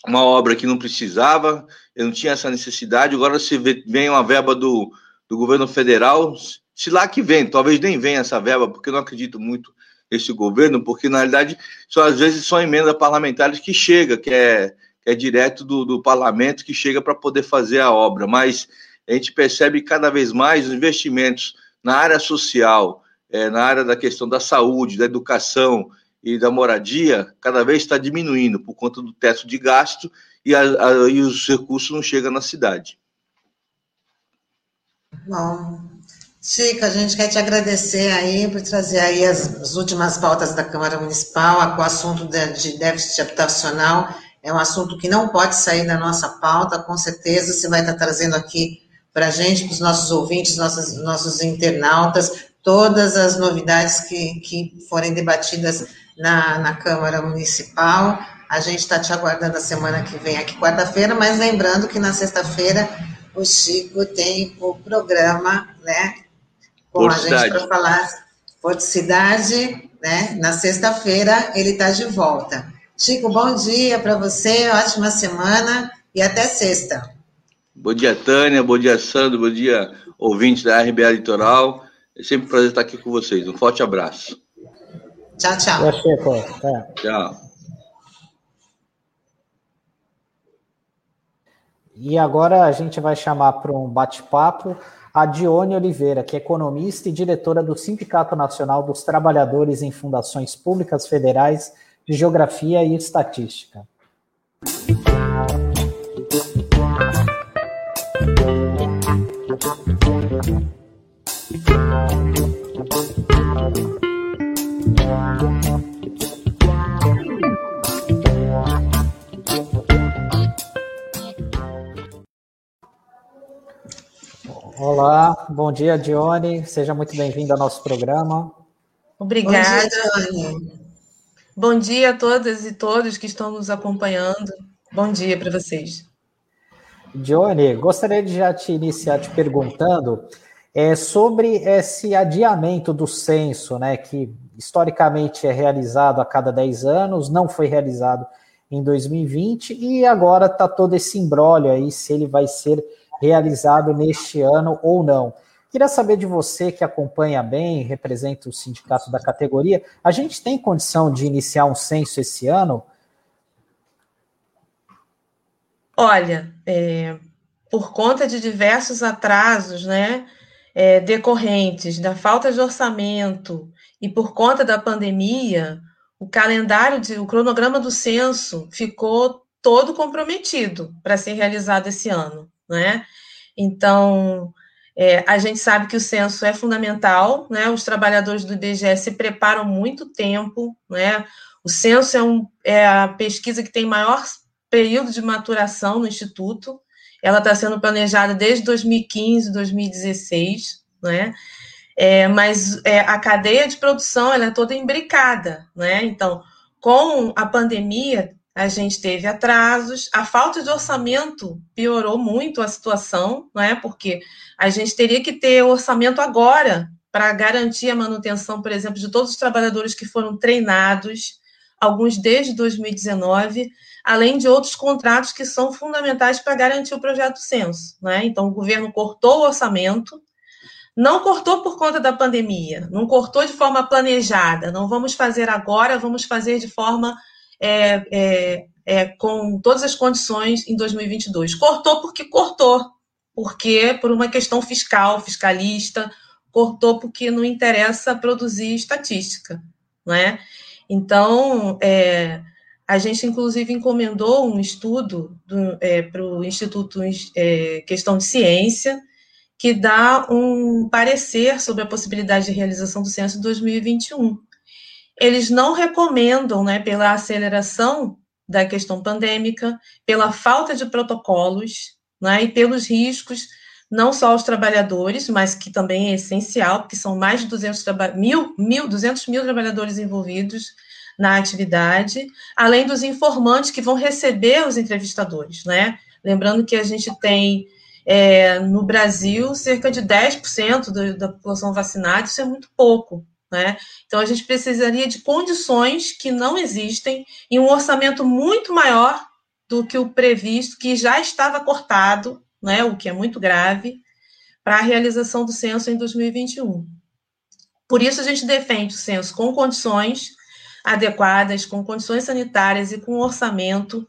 uma obra que não precisava, eu não tinha essa necessidade. Agora se vem uma verba do, do governo federal, se lá que vem, talvez nem venha essa verba, porque eu não acredito muito nesse governo, porque na realidade só às vezes são emendas parlamentares que chega, que é é direto do, do parlamento que chega para poder fazer a obra, mas a gente percebe cada vez mais os investimentos na área social, é, na área da questão da saúde, da educação e da moradia, cada vez está diminuindo por conta do teto de gasto e, a, a, e os recursos não chegam na cidade. Bom, Chico, a gente quer te agradecer aí por trazer aí as, as últimas pautas da Câmara Municipal, com o assunto de, de déficit habitacional é um assunto que não pode sair da nossa pauta, com certeza você vai estar trazendo aqui para a gente, para os nossos ouvintes, nossos, nossos internautas, todas as novidades que, que forem debatidas na, na Câmara Municipal. A gente está te aguardando a semana que vem aqui, quarta-feira, mas lembrando que na sexta-feira o Chico tem o programa, né, com a gente para falar Cidade né? Na sexta-feira ele está de volta. Chico, bom dia para você, ótima semana e até sexta. Bom dia, Tânia, bom dia, Sandro, bom dia, ouvintes da RBA Litoral. É sempre um prazer estar aqui com vocês. Um forte abraço. Tchau, tchau. Tchau, Chico. É. Tchau. E agora a gente vai chamar para um bate-papo a Dione Oliveira, que é economista e diretora do Sindicato Nacional dos Trabalhadores em Fundações Públicas Federais de Geografia e Estatística. Olá, bom dia, Dione. Seja muito bem-vindo ao nosso programa. Obrigada. Bom dia, bom dia a todas e todos que estão nos acompanhando. Bom dia para vocês. Dione, gostaria de já te iniciar te perguntando é, sobre esse adiamento do censo, né, que historicamente é realizado a cada 10 anos, não foi realizado em 2020 e agora está todo esse embrólio aí, se ele vai ser realizado neste ano ou não. Queria saber de você que acompanha bem, representa o sindicato da categoria, a gente tem condição de iniciar um censo esse ano? Olha, é, por conta de diversos atrasos, né, é, decorrentes da falta de orçamento e por conta da pandemia, o calendário, de, o cronograma do censo ficou todo comprometido para ser realizado esse ano né? Então, é, a gente sabe que o censo é fundamental, né? Os trabalhadores do IBGE se preparam muito tempo, né? O censo é, um, é a pesquisa que tem maior período de maturação no Instituto. Ela está sendo planejada desde 2015, 2016, né? É, mas é, a cadeia de produção ela é toda imbricada, né? Então, com a pandemia, a gente teve atrasos, a falta de orçamento piorou muito a situação, não é? Porque a gente teria que ter orçamento agora para garantir a manutenção, por exemplo, de todos os trabalhadores que foram treinados, alguns desde 2019, além de outros contratos que são fundamentais para garantir o projeto censo, né? Então o governo cortou o orçamento, não cortou por conta da pandemia, não cortou de forma planejada, não vamos fazer agora, vamos fazer de forma é, é, é, com todas as condições em 2022. Cortou porque cortou, porque por uma questão fiscal, fiscalista, cortou porque não interessa produzir estatística, não é? Então, é, a gente inclusive encomendou um estudo é, para o Instituto é, Questão de Ciência, que dá um parecer sobre a possibilidade de realização do censo 2021 eles não recomendam, né, pela aceleração da questão pandêmica, pela falta de protocolos, né, e pelos riscos, não só aos trabalhadores, mas que também é essencial, porque são mais de 200 mil, mil, 200 mil trabalhadores envolvidos na atividade, além dos informantes que vão receber os entrevistadores, né? Lembrando que a gente tem é, no Brasil cerca de 10% do, da população vacinada, isso é muito pouco, né? Então, a gente precisaria de condições que não existem e um orçamento muito maior do que o previsto, que já estava cortado, né, o que é muito grave, para a realização do censo em 2021. Por isso, a gente defende o censo com condições adequadas, com condições sanitárias e com orçamento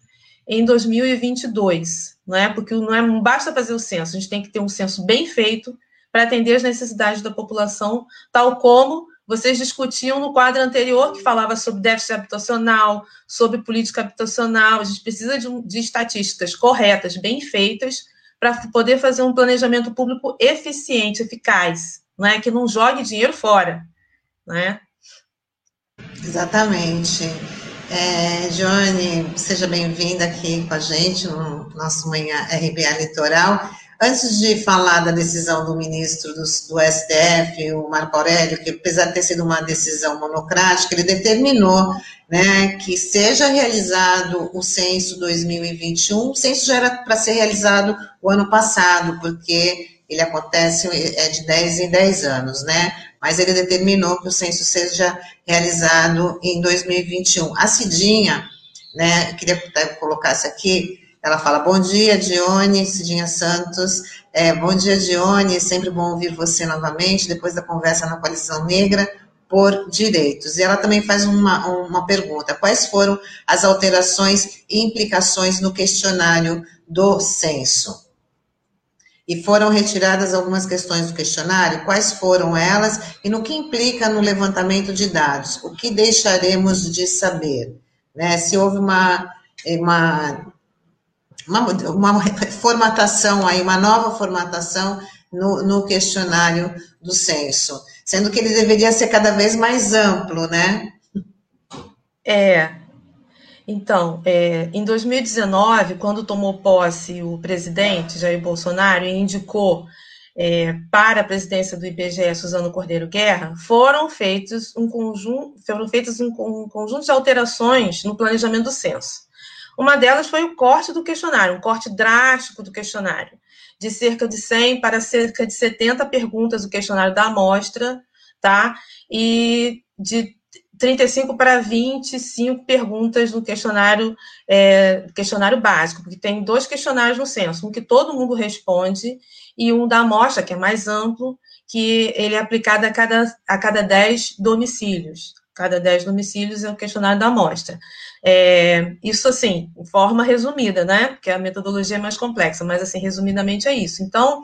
em 2022, não é? Porque não, é, não basta fazer o censo, a gente tem que ter um censo bem feito para atender as necessidades da população, tal como vocês discutiam no quadro anterior, que falava sobre déficit habitacional, sobre política habitacional. A gente precisa de, de estatísticas corretas, bem feitas, para poder fazer um planejamento público eficiente, eficaz, né? que não jogue dinheiro fora. Né? Exatamente. É, Johnny, seja bem-vinda aqui com a gente no nosso Manhã RBA Litoral. Antes de falar da decisão do ministro do, do, STF, o Marco Aurélio, que apesar de ter sido uma decisão monocrática, ele determinou né, que seja realizado o censo 2021. O censo já era para ser realizado o ano passado, porque ele acontece é de 10 em 10 anos, né? Mas ele determinou que o censo seja realizado em 2021. A Cidinha, né, queria que colocasse aqui, ela fala, bom dia, Dione, Cidinha Santos, é, bom dia, Dione, sempre bom ouvir você novamente, depois da conversa na Coalição Negra, por direitos. E ela também faz uma, uma pergunta: quais foram as alterações e implicações no questionário do censo? E foram retiradas algumas questões do questionário, quais foram elas e no que implica no levantamento de dados? O que deixaremos de saber? Né? Se houve uma, uma, uma, uma formatação aí, uma nova formatação no, no questionário do censo sendo que ele deveria ser cada vez mais amplo, né? É. Então, é, em 2019, quando tomou posse o presidente Jair Bolsonaro e indicou é, para a presidência do IBGE Suzano Cordeiro Guerra, foram feitos um conjunto, foram feitas um, um conjunto de alterações no planejamento do censo. Uma delas foi o corte do questionário, um corte drástico do questionário de cerca de 100 para cerca de 70 perguntas do questionário da amostra, tá? E de 35 para 25 perguntas no questionário, é, questionário básico, porque tem dois questionários no censo, um que todo mundo responde e um da amostra, que é mais amplo, que ele é aplicado a cada, a cada 10 domicílios. Cada 10 domicílios é o questionário da amostra. É, isso, assim, forma resumida, né? Porque a metodologia é mais complexa, mas, assim, resumidamente é isso. Então,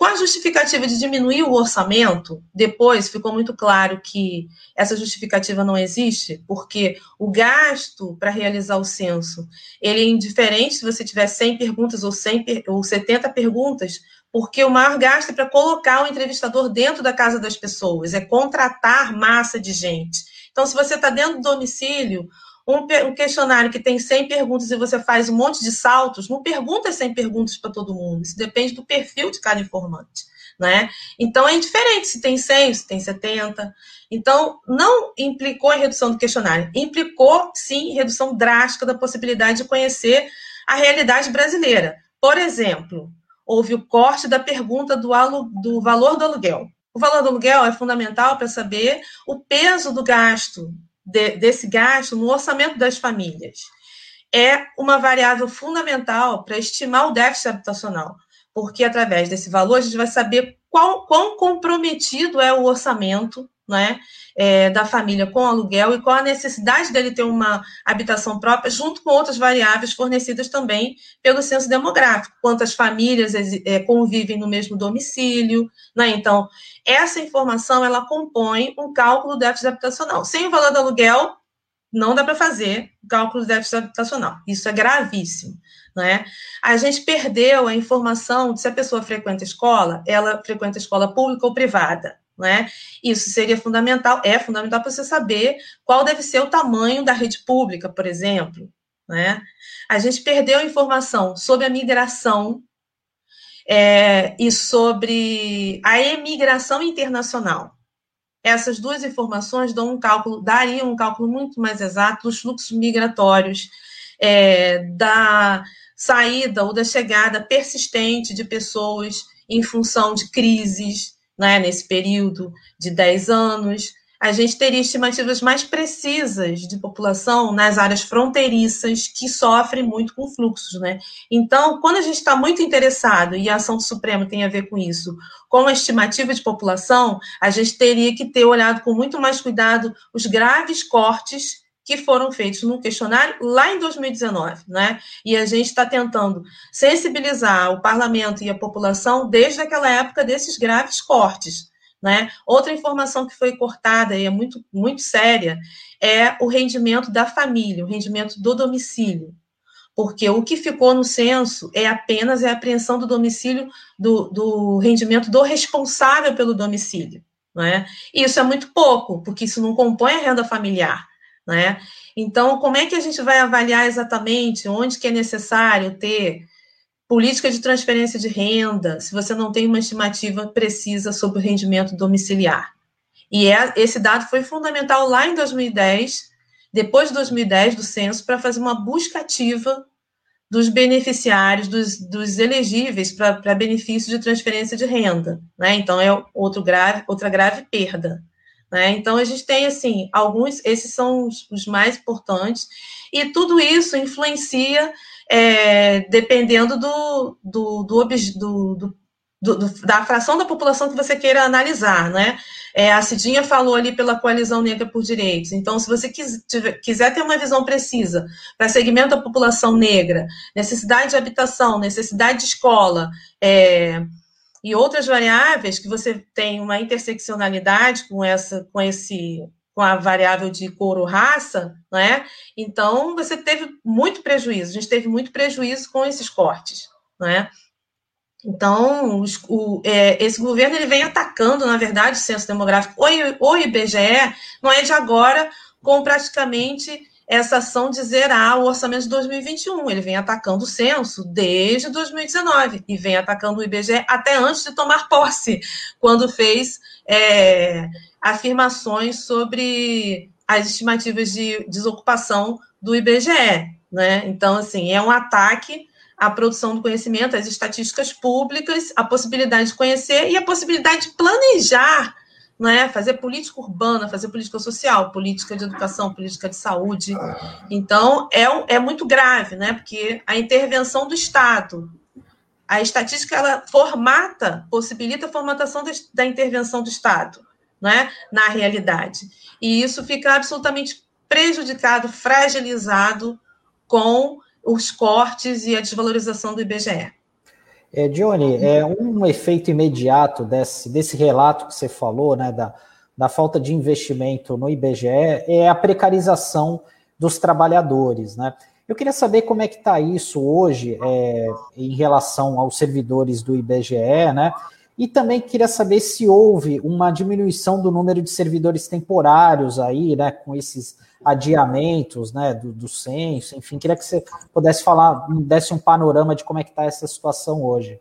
com a justificativa de diminuir o orçamento, depois ficou muito claro que essa justificativa não existe, porque o gasto para realizar o censo, ele é indiferente se você tiver 100 perguntas ou, 100, ou 70 perguntas, porque o maior gasto é para colocar o entrevistador dentro da casa das pessoas, é contratar massa de gente. Então, se você está dentro do domicílio, um, um, questionário que tem 100 perguntas e você faz um monte de saltos, não pergunta 100 perguntas para todo mundo. Isso depende do perfil de cada informante. Né? Então, é indiferente se tem 100, se tem 70. Então, não implicou em redução do questionário. Implicou, sim, redução drástica da possibilidade de conhecer a realidade brasileira. Por exemplo, houve o corte da pergunta do, do valor do aluguel. O valor do aluguel é fundamental para saber o peso do gasto de, desse gasto no orçamento das famílias. É uma variável fundamental para estimar o déficit habitacional, porque através desse valor a gente vai saber qual, quão comprometido é o orçamento né, é, da família com aluguel e qual a necessidade dele ter uma habitação própria, junto com outras variáveis fornecidas também pelo censo demográfico, quantas famílias é, convivem no mesmo domicílio, né? Então, essa informação ela compõe um cálculo do déficit habitacional. Sem o valor do aluguel, não dá para fazer o cálculo do déficit habitacional. Isso é gravíssimo. Né? A gente perdeu a informação de se a pessoa frequenta escola, ela frequenta escola pública ou privada. Né? Isso seria fundamental, é fundamental para você saber qual deve ser o tamanho da rede pública, por exemplo. Né? A gente perdeu informação sobre a migração é, e sobre a emigração internacional. Essas duas informações dão um cálculo, dariam um cálculo muito mais exato dos fluxos migratórios, é, da saída ou da chegada persistente de pessoas em função de crises, né, nesse período de 10 anos, a gente teria estimativas mais precisas de população nas áreas fronteiriças que sofrem muito com fluxos, né? Então, quando a gente está muito interessado, e a ação do Supremo tem a ver com isso, com a estimativa de população, a gente teria que ter olhado com muito mais cuidado os graves cortes que foram feitos no questionário lá em 2019, né? E a gente está tentando sensibilizar o parlamento e a população desde aquela época desses graves cortes, né? Outra informação que foi cortada e é muito, muito séria é o rendimento da família, o rendimento do domicílio. Porque o que ficou no censo é apenas a apreensão do domicílio, do, do rendimento do responsável pelo domicílio. Né? E isso é muito pouco, porque isso não compõe a renda familiar. Né? Então, como é que a gente vai avaliar exatamente onde que é necessário ter política de transferência de renda, se você não tem uma estimativa precisa sobre o rendimento domiciliar? E é, esse dado foi fundamental lá em 2010, depois de 2010 do censo, para fazer uma busca ativa dos beneficiários, dos, dos elegíveis para benefício de transferência de renda, né? Então é outro grave, outra grave perda. Né? Então a gente tem assim alguns, esses são os, os mais importantes, e tudo isso influencia é, dependendo do, do, do, do, do, da fração da população que você queira analisar, né? É, a Cidinha falou ali pela Coalizão Negra por Direitos. Então, se você quis, tiver, quiser ter uma visão precisa para segmento da população negra, necessidade de habitação, necessidade de escola, é, e outras variáveis que você tem uma interseccionalidade com essa, com esse, com a variável de cor ou raça, né? Então você teve muito prejuízo. A gente teve muito prejuízo com esses cortes, né? Então, os, o, é, esse governo ele vem atacando, na verdade, o censo demográfico. O, o IBGE não é de agora, com praticamente essa ação de zerar o orçamento de 2021. Ele vem atacando o censo desde 2019 e vem atacando o IBGE até antes de tomar posse, quando fez é, afirmações sobre as estimativas de desocupação do IBGE. Né? Então, assim, é um ataque a produção do conhecimento, as estatísticas públicas, a possibilidade de conhecer e a possibilidade de planejar, né, fazer política urbana, fazer política social, política de educação, política de saúde. Então, é, é muito grave, né, porque a intervenção do Estado, a estatística, ela formata, possibilita a formatação da, da intervenção do Estado, né, na realidade. E isso fica absolutamente prejudicado, fragilizado com os cortes e a desvalorização do IBGE. É, Johnny, é um efeito imediato desse, desse relato que você falou, né, da, da falta de investimento no IBGE, é a precarização dos trabalhadores, né? Eu queria saber como é que está isso hoje é, em relação aos servidores do IBGE, né? E também queria saber se houve uma diminuição do número de servidores temporários aí, né, com esses adiamentos né, do, do censo, enfim, queria que você pudesse falar, desse um panorama de como é que está essa situação hoje.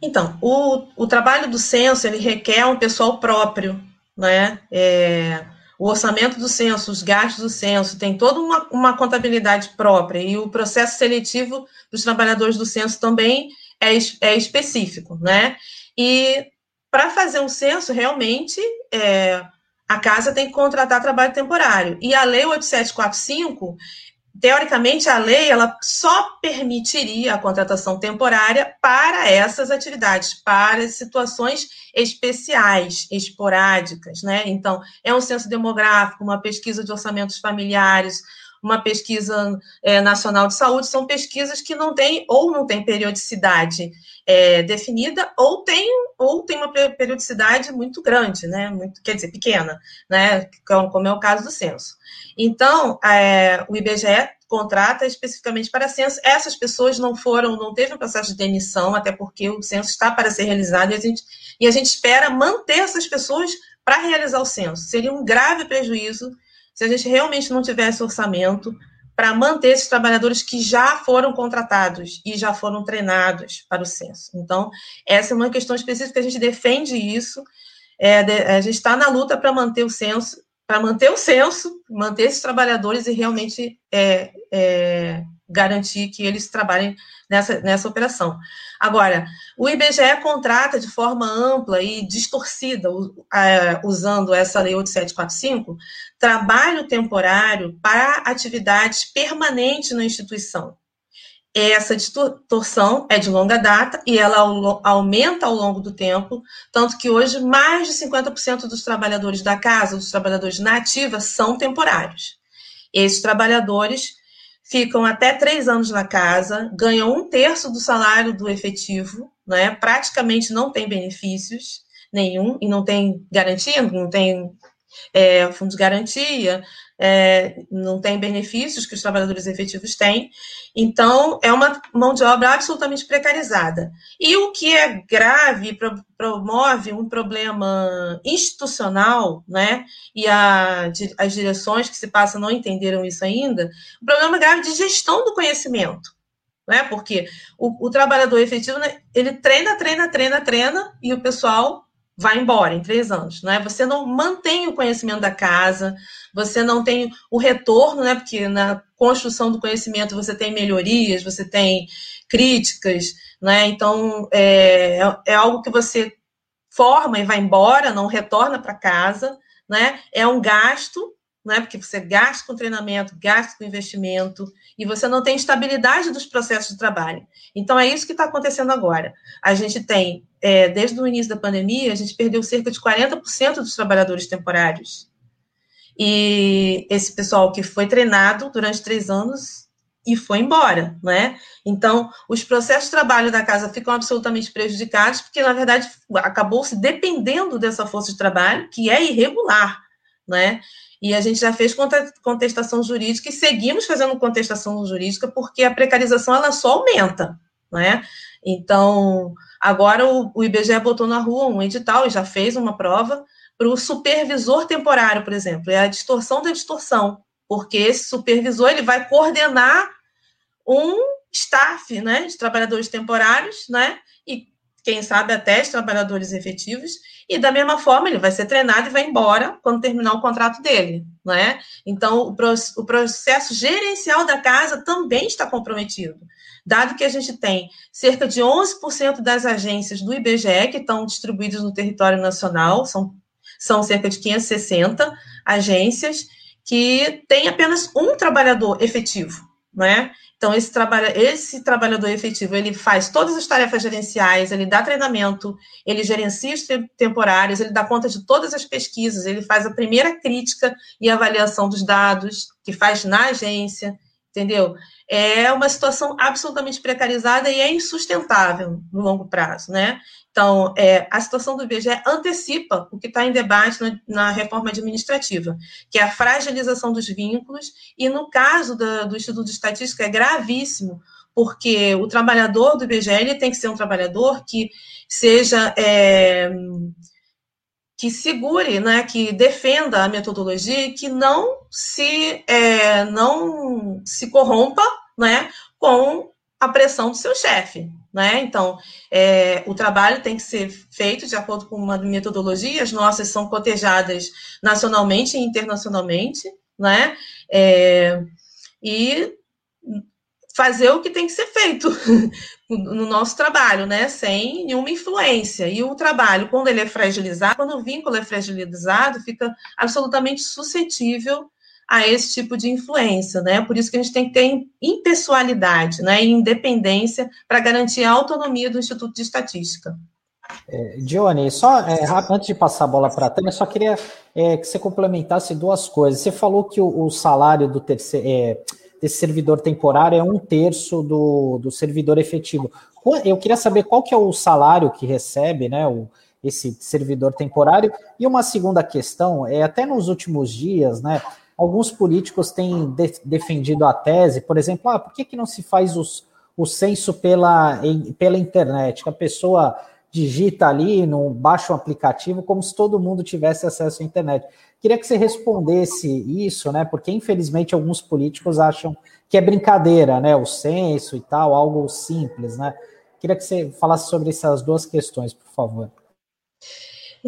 Então, o, o trabalho do censo, ele requer um pessoal próprio, né, é, o orçamento do censo, os gastos do censo, tem toda uma, uma contabilidade própria, e o processo seletivo dos trabalhadores do censo também é, é específico, né, e para fazer um censo, realmente, é, a casa tem que contratar trabalho temporário. E a lei 8745, teoricamente, a lei ela só permitiria a contratação temporária para essas atividades, para situações especiais, esporádicas, né? Então, é um censo demográfico, uma pesquisa de orçamentos familiares, uma pesquisa é, nacional de saúde, são pesquisas que não têm ou não têm periodicidade é, definida ou tem, ou tem uma periodicidade muito grande, né? Muito, quer dizer, pequena, né? Como é o caso do censo. Então, é, o IBGE contrata especificamente para censo. Essas pessoas não foram, não teve um processo de demissão, até porque o censo está para ser realizado e a gente, e a gente espera manter essas pessoas para realizar o censo. Seria um grave prejuízo se a gente realmente não tivesse orçamento para manter esses trabalhadores que já foram contratados e já foram treinados para o censo. Então, essa é uma questão específica, a gente defende isso, é, a gente está na luta para manter o censo, para manter o censo, manter esses trabalhadores e realmente é, é, garantir que eles trabalhem nessa, nessa operação. Agora, o IBGE contrata de forma ampla e distorcida, usando essa lei 8745, trabalho temporário para atividades permanentes na instituição. Essa distorção é de longa data e ela aumenta ao longo do tempo, tanto que hoje mais de 50% dos trabalhadores da casa, dos trabalhadores na ativa, são temporários. Esses trabalhadores ficam até três anos na casa, ganham um terço do salário do efetivo, né? praticamente não tem benefícios nenhum, e não tem garantia, não tem é, fundo de garantia, é, não tem benefícios que os trabalhadores efetivos têm. Então, é uma mão de obra absolutamente precarizada. E o que é grave, pro, promove um problema institucional, né? E a, as direções que se passam não entenderam isso ainda, um problema grave de gestão do conhecimento. Né? Porque o, o trabalhador efetivo, né, ele treina, treina, treina, treina, e o pessoal vai embora em três anos, né? Você não mantém o conhecimento da casa, você não tem o retorno, né? Porque na construção do conhecimento você tem melhorias, você tem críticas, né? Então é, é algo que você forma e vai embora, não retorna para casa, né? É um gasto, né? Porque você gasta com treinamento, gasta com investimento e você não tem estabilidade dos processos de trabalho. Então é isso que está acontecendo agora. A gente tem, é, desde o início da pandemia, a gente perdeu cerca de 40% dos trabalhadores temporários. E esse pessoal que foi treinado durante três anos e foi embora, né? Então, os processos de trabalho da casa ficam absolutamente prejudicados, porque, na verdade, acabou se dependendo dessa força de trabalho, que é irregular, né? E a gente já fez contestação jurídica e seguimos fazendo contestação jurídica porque a precarização ela só aumenta, né? Então, agora o, IBGE botou na rua um edital e já fez uma prova para o supervisor temporário, por exemplo, é a distorção da distorção, porque esse supervisor ele vai coordenar um staff, né, de trabalhadores temporários, né, e quem sabe até de trabalhadores efetivos, e da mesma forma ele vai ser treinado e vai embora quando terminar o contrato dele, né? Então o, pro, o processo gerencial da casa também está comprometido, dado que a gente tem cerca de 11% das agências do IBGE que estão distribuídas no território nacional, são são cerca de 560 agências que têm apenas um trabalhador efetivo, né? Então, esse, trabalha, esse trabalhador efetivo, ele faz todas as tarefas gerenciais, ele dá treinamento, ele gerencia os temporários, ele dá conta de todas as pesquisas, ele faz a primeira crítica e avaliação dos dados, que faz na agência, entendeu? É uma situação absolutamente precarizada e é insustentável no longo prazo, né? Então, é, a situação do IBGE antecipa o que está em debate na, na, reforma administrativa, que é a fragilização dos vínculos, e no caso da, do Instituto de Estatística é gravíssimo, porque o trabalhador do IBGE tem que ser um trabalhador que seja. É, que segure, né, que defenda a metodologia que não se, é, não se corrompa né, com a pressão do seu chefe. Né? Então, é, o trabalho tem que ser feito de acordo com uma metodologia, as nossas são cotejadas nacionalmente e internacionalmente, né? É, e fazer o que tem que ser feito no nosso trabalho, né? Sem nenhuma influência. E o trabalho, quando ele é fragilizado, quando o vínculo é fragilizado, fica absolutamente suscetível a esse tipo de influência, né? Por isso que a gente tem que ter impessoalidade, né, independência para garantir a autonomia do Instituto de Estatística. É, só é, antes de passar a bola para a Tânia, só queria é, que você complementasse duas coisas. Você falou que o, o salário do terceiro, é, desse servidor temporário é um terço do, do servidor efetivo. Eu queria saber qual que é o salário que recebe, né, o, esse servidor temporário. E uma segunda questão é até nos últimos dias, né, alguns políticos têm de, defendido a tese, por exemplo, ah, por que, que não se faz os, o censo pela, em, pela internet? Que a pessoa digita ali, no, baixa um aplicativo, como se todo mundo tivesse acesso à internet. Queria que você respondesse isso, né? Porque infelizmente alguns políticos acham que é brincadeira, né? O censo e tal, algo simples, né? Queria que você falasse sobre essas duas questões, por favor.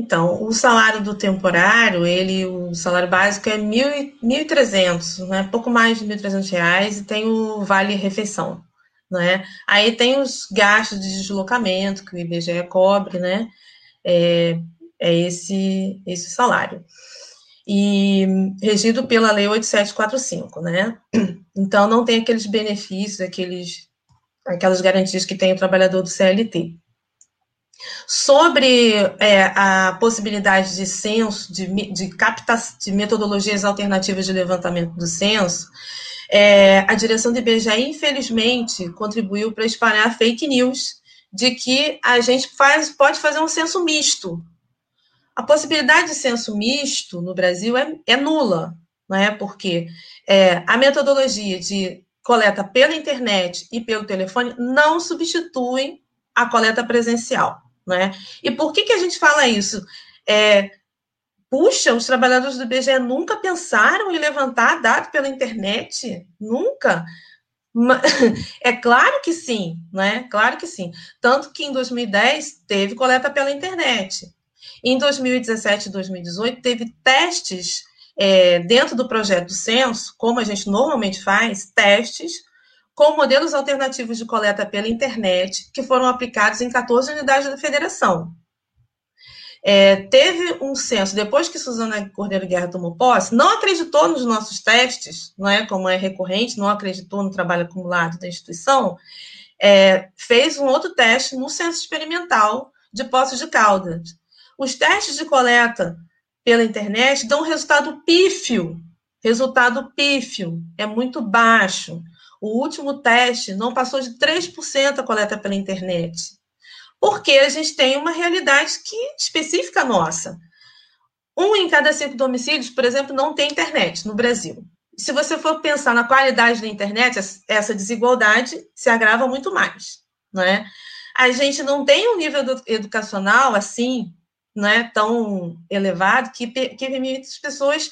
Então, o salário do temporário, ele, o salário básico é 1.300, né? Pouco mais de 1.300 reais e tem o vale refeição, né? Aí tem os gastos de deslocamento que o IBGE cobre, né? É, é esse esse salário. E regido pela lei 8745, né? Então não tem aqueles benefícios, aqueles aquelas garantias que tem o trabalhador do CLT. Sobre é, a possibilidade de censo, de, de, capta, de metodologias alternativas de levantamento do censo, é, a direção do IBGE, infelizmente, contribuiu para espalhar fake news de que a gente faz, pode fazer um censo misto. A possibilidade de censo misto no Brasil é, é nula, né? porque é, a metodologia de coleta pela internet e pelo telefone não substitui a coleta presencial. Né? E por que, que a gente fala isso? É, puxa, os trabalhadores do IBGE nunca pensaram em levantar dado pela internet? Nunca? É claro que sim, né? Claro que sim. Tanto que em 2010 teve coleta pela internet. Em 2017 e 2018, teve testes é, dentro do projeto do censo, como a gente normalmente faz, testes com modelos alternativos de coleta pela internet, que foram aplicados em 14 unidades da federação. É, teve um censo, depois que Suzana Cordeiro Guerra tomou posse, não acreditou nos nossos testes, não é, como é recorrente, não acreditou no trabalho acumulado da instituição, é, fez um outro teste no censo experimental de Poços de Caldas. Os testes de coleta pela internet dão resultado pífio, resultado pífio, é muito baixo. O último teste não passou de 3% a coleta pela internet porque a gente tem uma realidade que específica nossa. Um em cada cinco domicílios, por exemplo, não tem internet no Brasil. Se você for pensar na qualidade da internet, essa desigualdade se agrava muito mais, não é? A gente não tem um nível educacional assim, não é tão elevado que, que permite as pessoas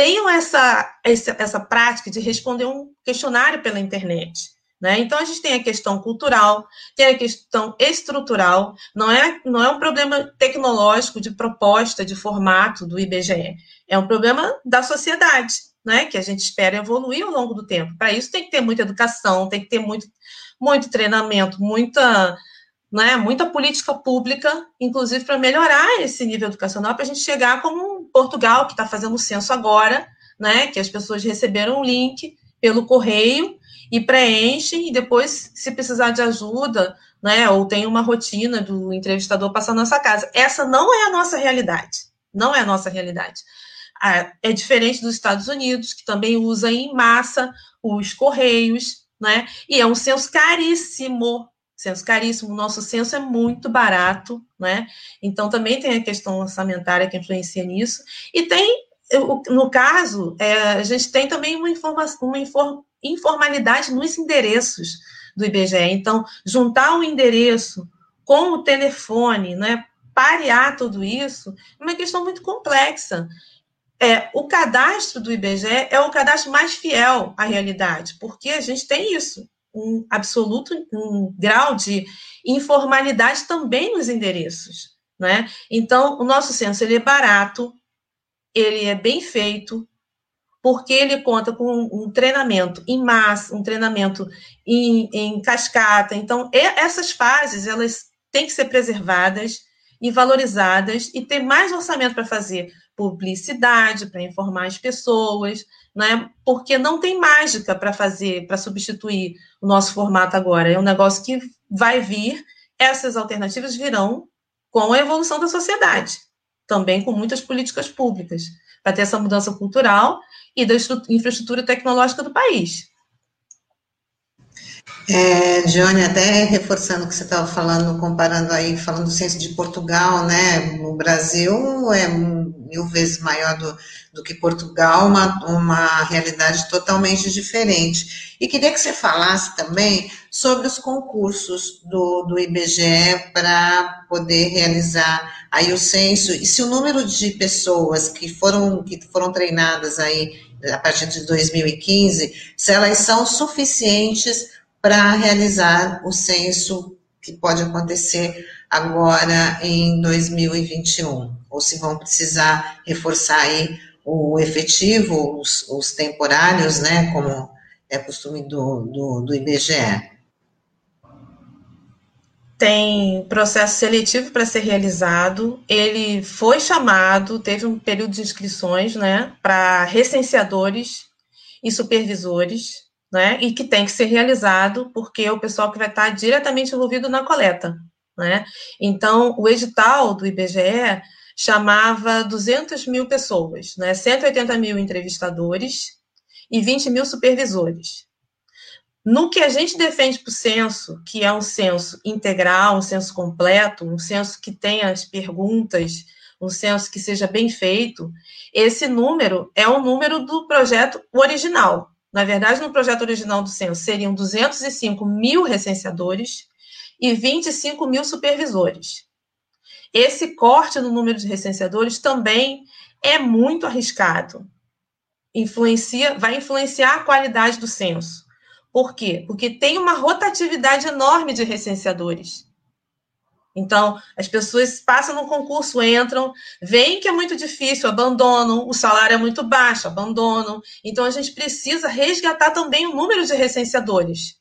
tenham essa, essa, essa prática de responder um questionário pela internet. Né? Então, a gente tem a questão cultural, tem a questão estrutural, não é, não é um problema tecnológico de proposta, de formato do IBGE, é um problema da sociedade, né? que a gente espera evoluir ao longo do tempo. Para isso, tem que ter muita educação, tem que ter muito, muito treinamento, muita, né, muita política pública, inclusive para melhorar esse nível educacional, para a gente chegar como Portugal, que está fazendo o censo agora, né, que as pessoas receberam um link pelo correio e preenchem, e depois, se precisar de ajuda, né, ou tem uma rotina do entrevistador passar na nossa casa. Essa não é a nossa realidade. Não é a nossa realidade. É diferente dos Estados Unidos, que também usa em massa os correios, né? E é um censo caríssimo. Censo caríssimo. O nosso censo é muito barato, né? Então também tem a questão orçamentária que influencia nisso. E tem, no caso, é, a gente tem também uma informação, uma informação informalidade nos endereços do IBGE. Então, juntar o endereço com o telefone, né, parear tudo isso, é uma questão muito complexa. É, o cadastro do IBGE é o cadastro mais fiel à realidade, porque a gente tem isso, um absoluto um grau de informalidade também nos endereços. Né? Então, o nosso censo ele é barato, ele é bem feito, porque ele conta com um treinamento em massa, um treinamento em, em cascata. Então, essas fases, elas têm que ser preservadas e valorizadas e ter mais orçamento para fazer publicidade, para informar as pessoas, né? porque não tem mágica para fazer, para substituir o nosso formato agora. É um negócio que vai vir, essas alternativas virão com a evolução da sociedade, também com muitas políticas públicas, para ter essa mudança cultural e da infraestrutura tecnológica do país. É, Johnny, até reforçando o que você estava falando, comparando aí, falando do censo de Portugal, né? No Brasil é mil vezes maior do, do que Portugal, uma, uma realidade totalmente diferente. E queria que você falasse também sobre os concursos do, do IBGE para poder realizar aí o censo, e se o número de pessoas que foram, que foram treinadas aí a partir de 2015, se elas são suficientes para realizar o censo que pode acontecer agora em 2021, ou se vão precisar reforçar aí o efetivo, os, os temporários, né, como é costume do, do, do IBGE tem processo seletivo para ser realizado. Ele foi chamado, teve um período de inscrições, né, para recenseadores e supervisores, né, e que tem que ser realizado porque é o pessoal que vai estar diretamente envolvido na coleta, né. Então, o edital do IBGE chamava 200 mil pessoas, né, 180 mil entrevistadores e 20 mil supervisores. No que a gente defende para o censo, que é um censo integral, um censo completo, um censo que tenha as perguntas, um censo que seja bem feito, esse número é o número do projeto original. Na verdade, no projeto original do censo seriam 205 mil recenseadores e 25 mil supervisores. Esse corte no número de recenseadores também é muito arriscado. Influencia, vai influenciar a qualidade do censo. Por quê? Porque tem uma rotatividade enorme de recenseadores. Então, as pessoas passam no concurso, entram, veem que é muito difícil, abandonam, o salário é muito baixo, abandonam. Então, a gente precisa resgatar também o número de recenseadores,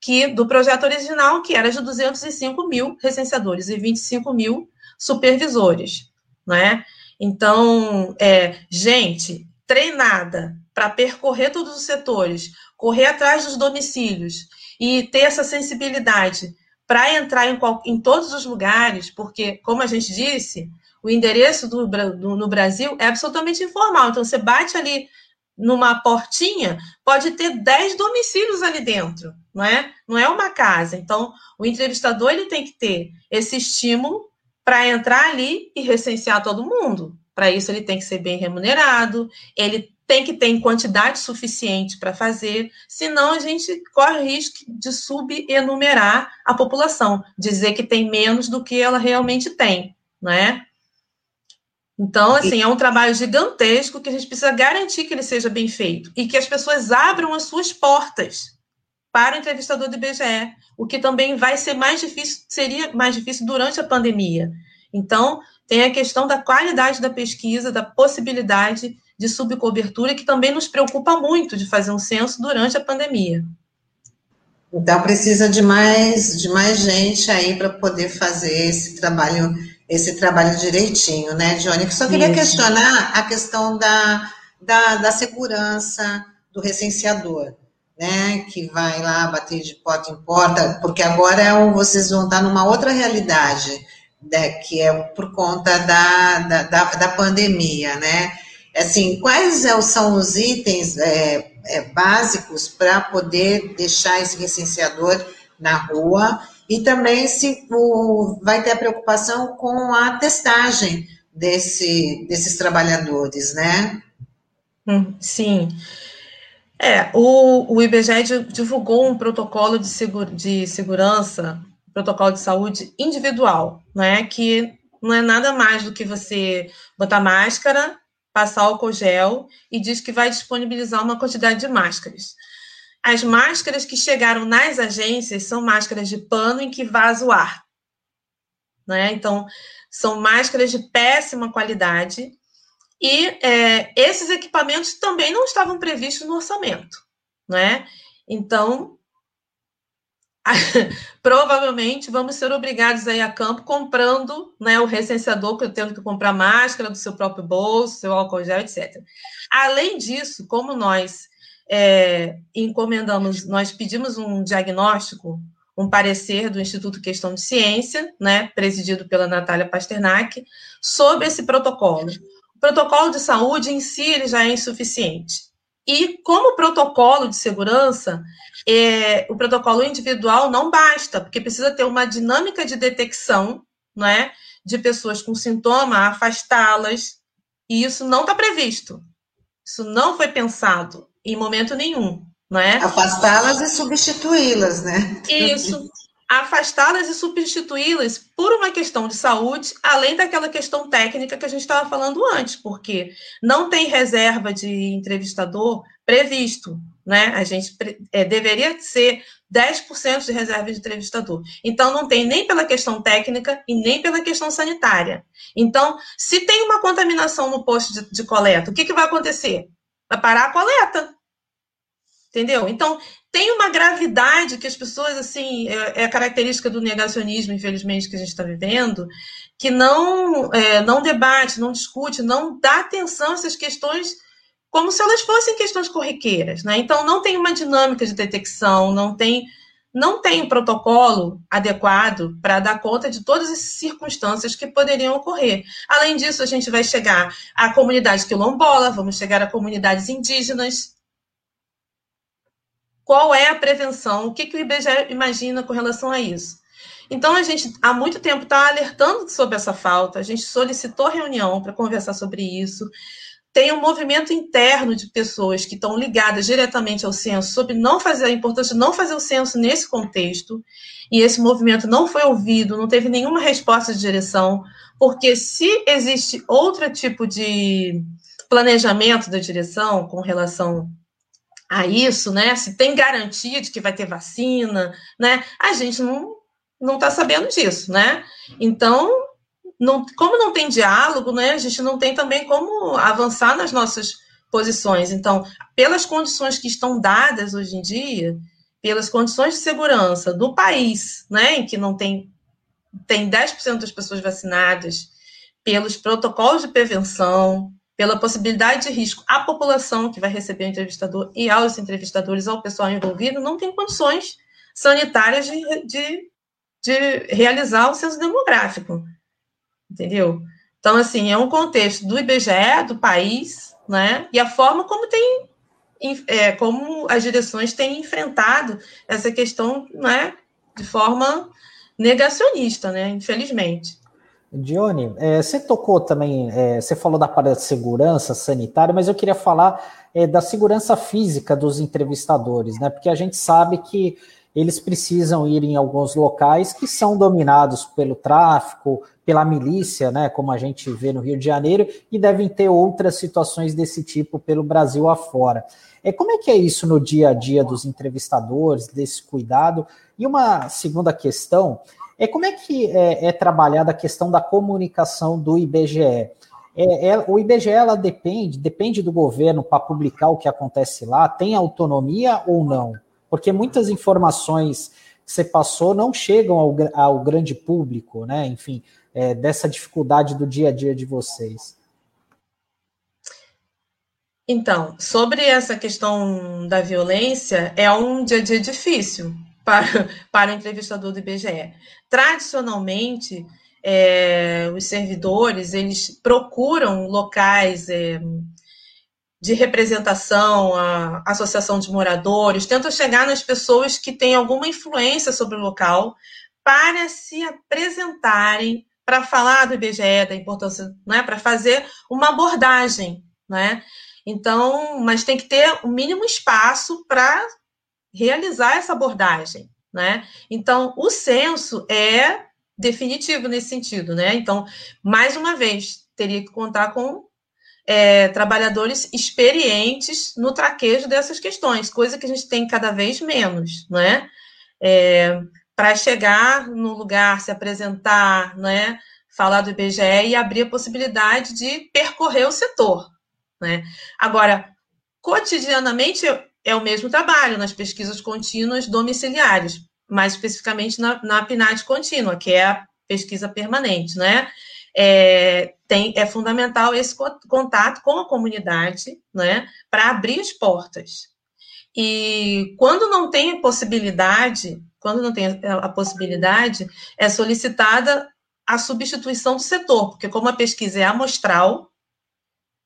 que do projeto original, que era de 205 mil recenseadores e 25 mil supervisores, né? Então, é, gente treinada para percorrer todos os setores, correr atrás dos domicílios e ter essa sensibilidade para entrar em, em, todos os lugares, porque, como a gente disse, o endereço do, do, no Brasil é absolutamente informal. Então, você bate ali numa portinha, pode ter 10 domicílios ali dentro, não é? Não é uma casa. Então, o entrevistador ele tem que ter esse estímulo para entrar ali e recensear todo mundo. Para isso, ele tem que ser bem remunerado, ele tem que ter quantidade suficiente para fazer, senão a gente corre o risco de subenumerar a população, dizer que tem menos do que ela realmente tem, né? Então, assim, é um trabalho gigantesco que a gente precisa garantir que ele seja bem feito e que as pessoas abram as suas portas para o entrevistador do IBGE, o que também vai ser mais difícil, seria mais difícil durante a pandemia. Então, tem a questão da qualidade da pesquisa, da possibilidade de subcobertura, que também nos preocupa muito de fazer um censo durante a pandemia. Então precisa de mais de mais gente aí para poder fazer esse trabalho esse trabalho direitinho, né, Johnny? Só queria Isso. questionar a questão da, da, da segurança do recenseador, né? Que vai lá bater de porta em porta, porque agora é vocês vão estar numa outra realidade, né, que é por conta da, da, da, da pandemia, né? Assim, quais é são os itens é, é, básicos para poder deixar esse licenciador na rua e também se o, vai ter a preocupação com a testagem desse, desses trabalhadores, né? Hum, sim. É, o, o IBGE divulgou um protocolo de, segura, de segurança, protocolo de saúde individual, né? Que não é nada mais do que você botar máscara passar álcool gel e diz que vai disponibilizar uma quantidade de máscaras. As máscaras que chegaram nas agências são máscaras de pano em que vaza o ar. Né? Então, são máscaras de péssima qualidade e é, esses equipamentos também não estavam previstos no orçamento. Né? Então, provavelmente vamos ser obrigados a a campo comprando né, o recenseador, tendo que comprar máscara do seu próprio bolso, seu álcool gel, etc. Além disso, como nós é, encomendamos, nós pedimos um diagnóstico, um parecer do Instituto Questão de Ciência, né, presidido pela Natália Pasternak, sobre esse protocolo. O protocolo de saúde em si ele já é insuficiente. E como protocolo de segurança, é, o protocolo individual não basta, porque precisa ter uma dinâmica de detecção não é, de pessoas com sintoma, afastá-las, e isso não está previsto. Isso não foi pensado em momento nenhum. Não é? Afastá-las e substituí-las, né? Isso afastá-las e substituí-las por uma questão de saúde, além daquela questão técnica que a gente estava falando antes, porque não tem reserva de entrevistador previsto, né? A gente é, deveria ser 10% de reserva de entrevistador. Então, não tem nem pela questão técnica e nem pela questão sanitária. Então, se tem uma contaminação no posto de, de coleta, o que, que vai acontecer? Vai parar a coleta. Entendeu? Então, tem uma gravidade que as pessoas, assim, é, é a característica do negacionismo, infelizmente, que a gente está vivendo, que não, é, não debate, não discute, não dá atenção a essas questões como se elas fossem questões corriqueiras, né? Então, não tem uma dinâmica de detecção, não tem não tem protocolo adequado para dar conta de todas as circunstâncias que poderiam ocorrer. Além disso, a gente vai chegar à comunidade quilombola, vamos chegar a comunidades indígenas, qual é a prevenção, o que, que o IBGE imagina com relação a isso. Então, a gente há muito tempo está alertando sobre essa falta, a gente solicitou reunião para conversar sobre isso. Tem um movimento interno de pessoas que estão ligadas diretamente ao censo sobre não fazer a importância de não fazer o censo nesse contexto, e esse movimento não foi ouvido, não teve nenhuma resposta de direção, porque se existe outro tipo de planejamento da direção com relação a isso, né? Se tem garantia de que vai ter vacina, né? A gente não, não está sabendo disso, né? Então, não, como não tem diálogo, né, a gente não tem também como avançar nas nossas posições. Então, pelas condições que estão dadas hoje em dia, pelas condições de segurança do país, né, em que não tem, tem 10% das pessoas vacinadas, pelos protocolos de prevenção, pela possibilidade de risco à população que vai receber o entrevistador e aos entrevistadores, ao pessoal envolvido, não tem condições sanitárias de, de, de realizar o censo demográfico. Entendeu? Então, assim, é um contexto do IBGE, do país, né? E a forma como tem é, como as direções têm enfrentado essa questão né, de forma negacionista, né, infelizmente. Dione, é, você tocou também, é, você falou da parte da segurança sanitária, mas eu queria falar é, da segurança física dos entrevistadores, né? Porque a gente sabe que eles precisam ir em alguns locais que são dominados pelo tráfico, pela milícia, né? Como a gente vê no Rio de Janeiro, e devem ter outras situações desse tipo pelo Brasil afora. É, como é que é isso no dia a dia dos entrevistadores, desse cuidado? E uma segunda questão é como é que é, é trabalhada a questão da comunicação do IBGE? É, é, o IBGE ela depende, depende do governo para publicar o que acontece lá, tem autonomia ou não? Porque muitas informações que você passou não chegam ao, ao grande público, né? Enfim, é, dessa dificuldade do dia a dia de vocês. Então, sobre essa questão da violência, é um dia a dia difícil para, para o entrevistador do IBGE. Tradicionalmente, é, os servidores eles procuram locais é, de representação, a associação de moradores, tentam chegar nas pessoas que têm alguma influência sobre o local para se apresentarem, para falar do IBGE, da importância, né, para fazer uma abordagem, né? Então, mas tem que ter o mínimo espaço para realizar essa abordagem, né? Então, o censo é definitivo nesse sentido, né? Então, mais uma vez, teria que contar com é, trabalhadores experientes no traquejo dessas questões, coisa que a gente tem cada vez menos, né? É, para chegar no lugar, se apresentar, né? Falar do IBGE e abrir a possibilidade de percorrer o setor, né? Agora, cotidianamente é o mesmo trabalho nas pesquisas contínuas domiciliares, mais especificamente na, na PNAD contínua, que é a pesquisa permanente, né? É, tem, é fundamental esse contato com a comunidade, né, para abrir as portas. E quando não tem possibilidade, quando não tem a possibilidade, é solicitada a substituição do setor, porque como a pesquisa é amostral,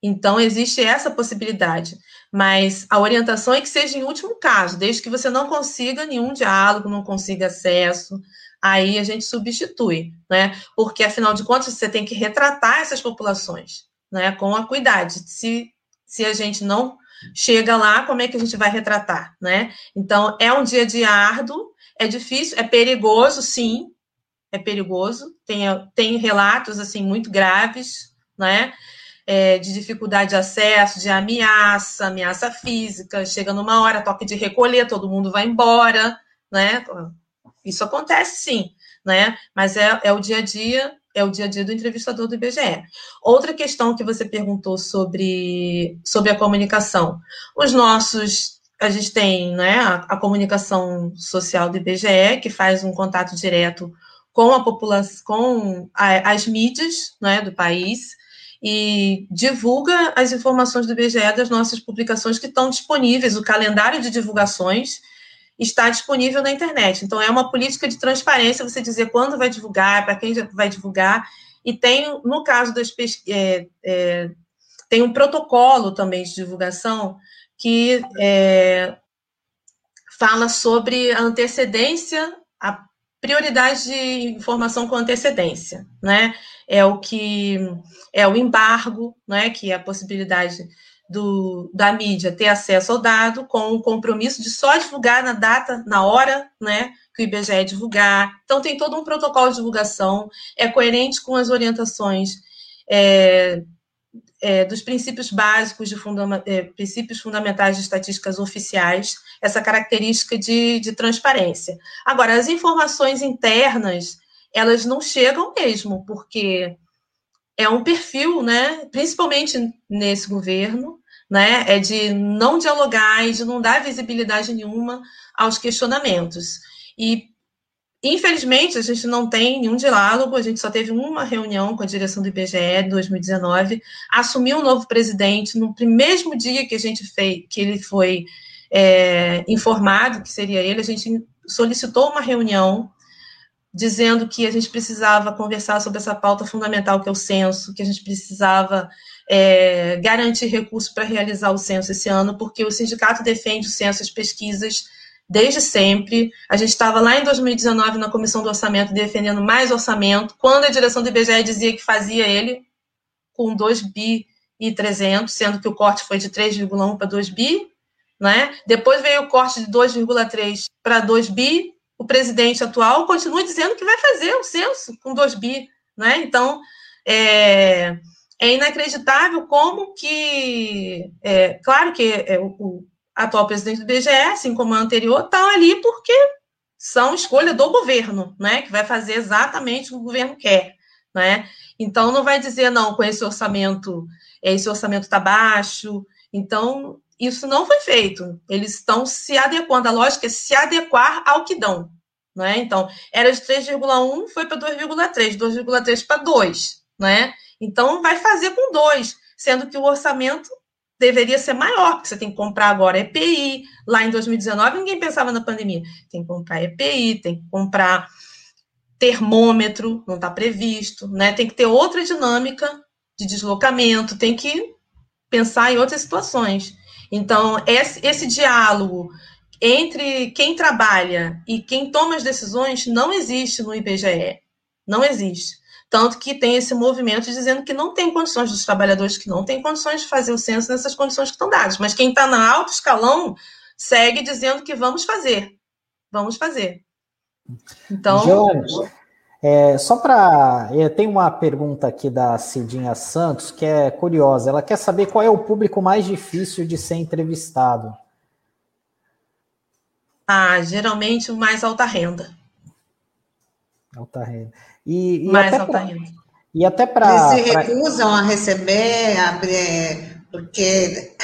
então, existe essa possibilidade. Mas a orientação é que seja em último caso, desde que você não consiga nenhum diálogo, não consiga acesso, aí a gente substitui, né? Porque, afinal de contas, você tem que retratar essas populações, né? Com a cuidado. Se, se a gente não chega lá, como é que a gente vai retratar, né? Então, é um dia de árduo, é difícil, é perigoso, sim, é perigoso. Tem, tem relatos, assim, muito graves, né? É, de dificuldade de acesso, de ameaça, ameaça física, chega numa hora, toque de recolher, todo mundo vai embora, né? Isso acontece sim, né? Mas é, é o dia a dia, é o dia a dia do entrevistador do IBGE. Outra questão que você perguntou sobre, sobre a comunicação. Os nossos a gente tem né, a, a, comunicação social do IBGE, que faz um contato direto com a população, com a, as mídias né, do país, e divulga as informações do IBGE das nossas publicações que estão disponíveis. O calendário de divulgações está disponível na internet. Então, é uma política de transparência você dizer quando vai divulgar, para quem vai divulgar. E tem, no caso das é, é, tem um protocolo também de divulgação que é, fala sobre a antecedência, a prioridade de informação com antecedência, né? É o que é o embargo, né? Que é a possibilidade do, da mídia ter acesso ao dado com o compromisso de só divulgar na data, na hora, né? Que o IBGE divulgar. Então tem todo um protocolo de divulgação, é coerente com as orientações é, é, dos princípios básicos de fundama, é, princípios fundamentais de estatísticas oficiais, essa característica de, de transparência. Agora, as informações internas, elas não chegam mesmo, porque é um perfil, né, principalmente nesse governo, né, é de não dialogar e de não dar visibilidade nenhuma aos questionamentos. E Infelizmente, a gente não tem nenhum diálogo, a gente só teve uma reunião com a direção do IBGE em 2019, assumiu um novo presidente no mesmo dia que a gente fez, que ele foi é, informado que seria ele, a gente solicitou uma reunião dizendo que a gente precisava conversar sobre essa pauta fundamental que é o censo, que a gente precisava é, garantir recursos para realizar o censo esse ano, porque o sindicato defende o censo, as pesquisas desde sempre. A gente estava lá em 2019 na comissão do orçamento defendendo mais orçamento, quando a direção do IBGE dizia que fazia ele com 2 bi e 300, sendo que o corte foi de 3,1 para 2 bi, né? Depois veio o corte de 2,3 para 2 bi. O presidente atual continua dizendo que vai fazer o censo com 2 bi, né? Então, é, é inacreditável como que, é, claro que é, o, atual presidente do IBGE, assim como a anterior, estão ali porque são escolha do governo, né? Que vai fazer exatamente o que o governo quer, né? Então não vai dizer não com esse orçamento, esse orçamento está baixo. Então isso não foi feito. Eles estão se adequando. A lógica é se adequar ao que dão, né? Então era de 3,1 foi para 2,3, 2,3 para 2, né? Então vai fazer com 2, sendo que o orçamento deveria ser maior, porque você tem que comprar agora EPI. Lá em 2019, ninguém pensava na pandemia. Tem que comprar EPI, tem que comprar termômetro, não está previsto, né? Tem que ter outra dinâmica de deslocamento, tem que pensar em outras situações. Então, esse, esse diálogo entre quem trabalha e quem toma as decisões não existe no IBGE. Não existe. Tanto que tem esse movimento dizendo que não tem condições dos trabalhadores que não têm condições de fazer o censo nessas condições que estão dadas. Mas quem está na alto escalão segue dizendo que vamos fazer. Vamos fazer. Então. Jorge, é, só para. Tem uma pergunta aqui da Cidinha Santos que é curiosa. Ela quer saber qual é o público mais difícil de ser entrevistado. Ah, geralmente o mais alta renda. Alta renda. E, e Mais até pra, E até para. Eles se recusam pra... a receber, abrir, porque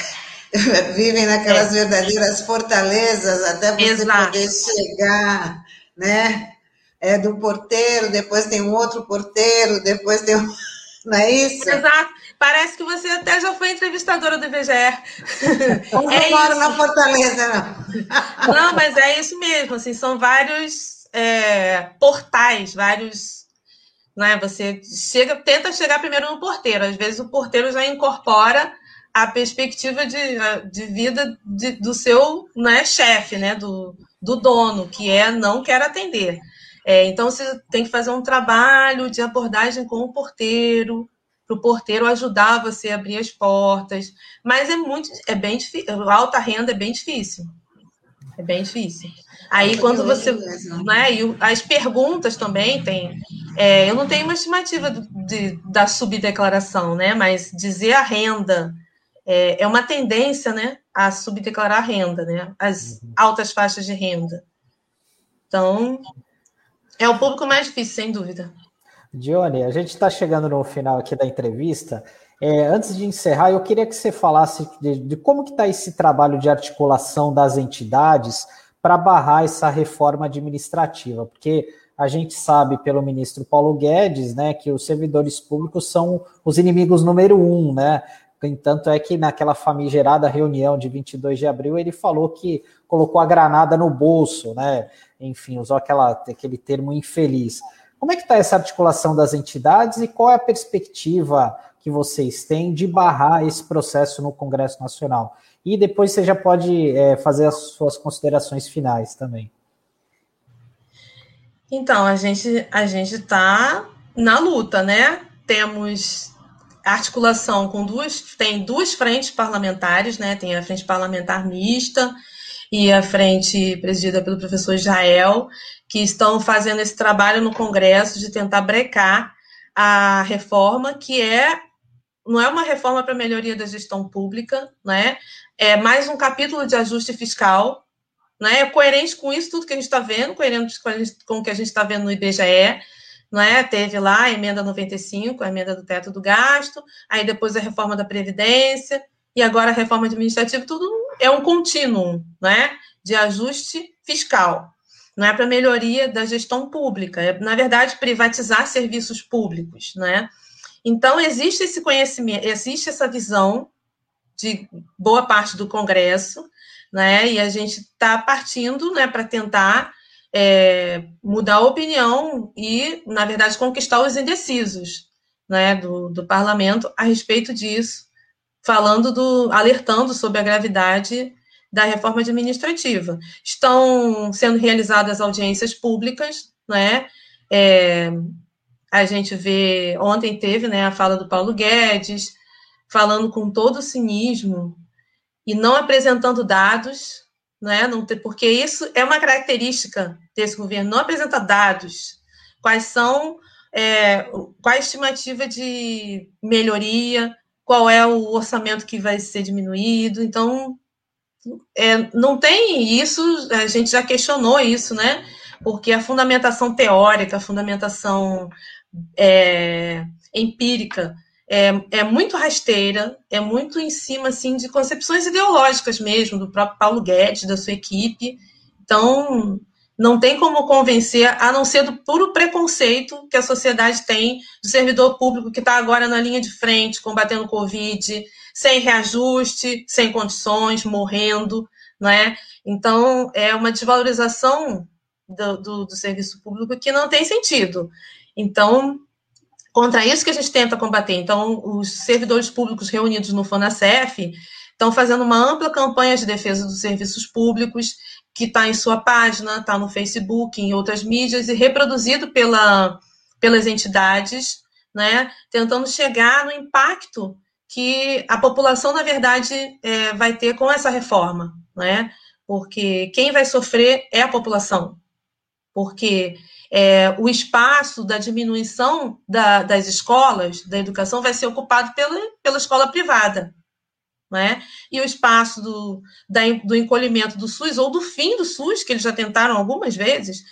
vivem naquelas é. verdadeiras fortalezas até você Exato. poder chegar, né? É do porteiro, depois tem um outro porteiro, depois tem um... Não é isso? Exato. Parece que você até já foi entrevistadora do IBGE. Eu não é moro na Fortaleza, não. Não, mas é isso mesmo. Assim, são vários é, portais, vários né? Você chega, tenta chegar primeiro no porteiro. Às vezes o porteiro já incorpora a perspectiva de, de vida de, do seu né, chefe, né, do, do dono, que é não quer atender. É, então você tem que fazer um trabalho de abordagem com o porteiro, para o porteiro ajudar você a abrir as portas. Mas é muito, é bem difícil. Alta renda é bem difícil. É bem difícil. Aí quando você. Né, e as perguntas também tem. É, eu não tenho uma estimativa do, de, da subdeclaração, né? Mas dizer a renda é, é, uma tendência, né? A subdeclarar a renda, né? As uhum. altas faixas de renda. Então, é o público mais difícil, sem dúvida. Dione, a gente está chegando no final aqui da entrevista. É, antes de encerrar, eu queria que você falasse de, de como que está esse trabalho de articulação das entidades para barrar essa reforma administrativa, porque a gente sabe pelo ministro Paulo Guedes, né, que os servidores públicos são os inimigos número um, né? Tanto é que naquela famigerada reunião de 22 de abril ele falou que colocou a granada no bolso, né? Enfim, usou aquela, aquele termo infeliz. Como é que está essa articulação das entidades e qual é a perspectiva que vocês têm de barrar esse processo no Congresso Nacional? E depois você já pode é, fazer as suas considerações finais também. Então, a gente a gente está na luta, né? Temos articulação com duas, tem duas frentes parlamentares, né? Tem a frente parlamentar mista e a frente presidida pelo professor Israel, que estão fazendo esse trabalho no Congresso de tentar brecar a reforma, que é não é uma reforma para melhoria da gestão pública, né? É mais um capítulo de ajuste fiscal, né? É coerente com isso tudo que a gente está vendo, coerente com, gente, com o que a gente está vendo no IBGE, né? Teve lá a emenda 95, a emenda do teto do gasto, aí depois a reforma da Previdência, e agora a reforma administrativa, tudo é um contínuo, né? De ajuste fiscal. Não é para melhoria da gestão pública, é, na verdade, privatizar serviços públicos, né? Então, existe esse conhecimento, existe essa visão de boa parte do Congresso, né? E a gente está partindo né, para tentar é, mudar a opinião e, na verdade, conquistar os indecisos né, do, do parlamento a respeito disso, falando do. alertando sobre a gravidade da reforma administrativa. Estão sendo realizadas audiências públicas, né? É, a gente vê, ontem teve né, a fala do Paulo Guedes, falando com todo o cinismo e não apresentando dados, né, não ter, porque isso é uma característica desse governo, não apresenta dados. Quais são, é, qual a estimativa de melhoria, qual é o orçamento que vai ser diminuído. Então, é, não tem isso, a gente já questionou isso, né? Porque a fundamentação teórica, a fundamentação é, empírica é, é, muito rasteira, é muito em cima assim de concepções ideológicas mesmo do próprio Paulo Guedes, da sua equipe. Então, não tem como convencer, a não ser do puro preconceito que a sociedade tem do servidor público que está agora na linha de frente, combatendo o Covid, sem reajuste, sem condições, morrendo, né? Então, é uma desvalorização do, do, do serviço público que não tem sentido. Então, contra isso que a gente tenta combater. Então, os servidores públicos reunidos no FONACEF estão fazendo uma ampla campanha de defesa dos serviços públicos, que está em sua página, está no Facebook, em outras mídias, e reproduzido pela, pelas entidades, né, tentando chegar no impacto que a população, na verdade, é, vai ter com essa reforma, né? Porque quem vai sofrer é a população. Porque é, o espaço da diminuição da, das escolas, da educação, vai ser ocupado pela, pela escola privada. Né? E o espaço do, da, do encolhimento do SUS, ou do fim do SUS, que eles já tentaram algumas vezes,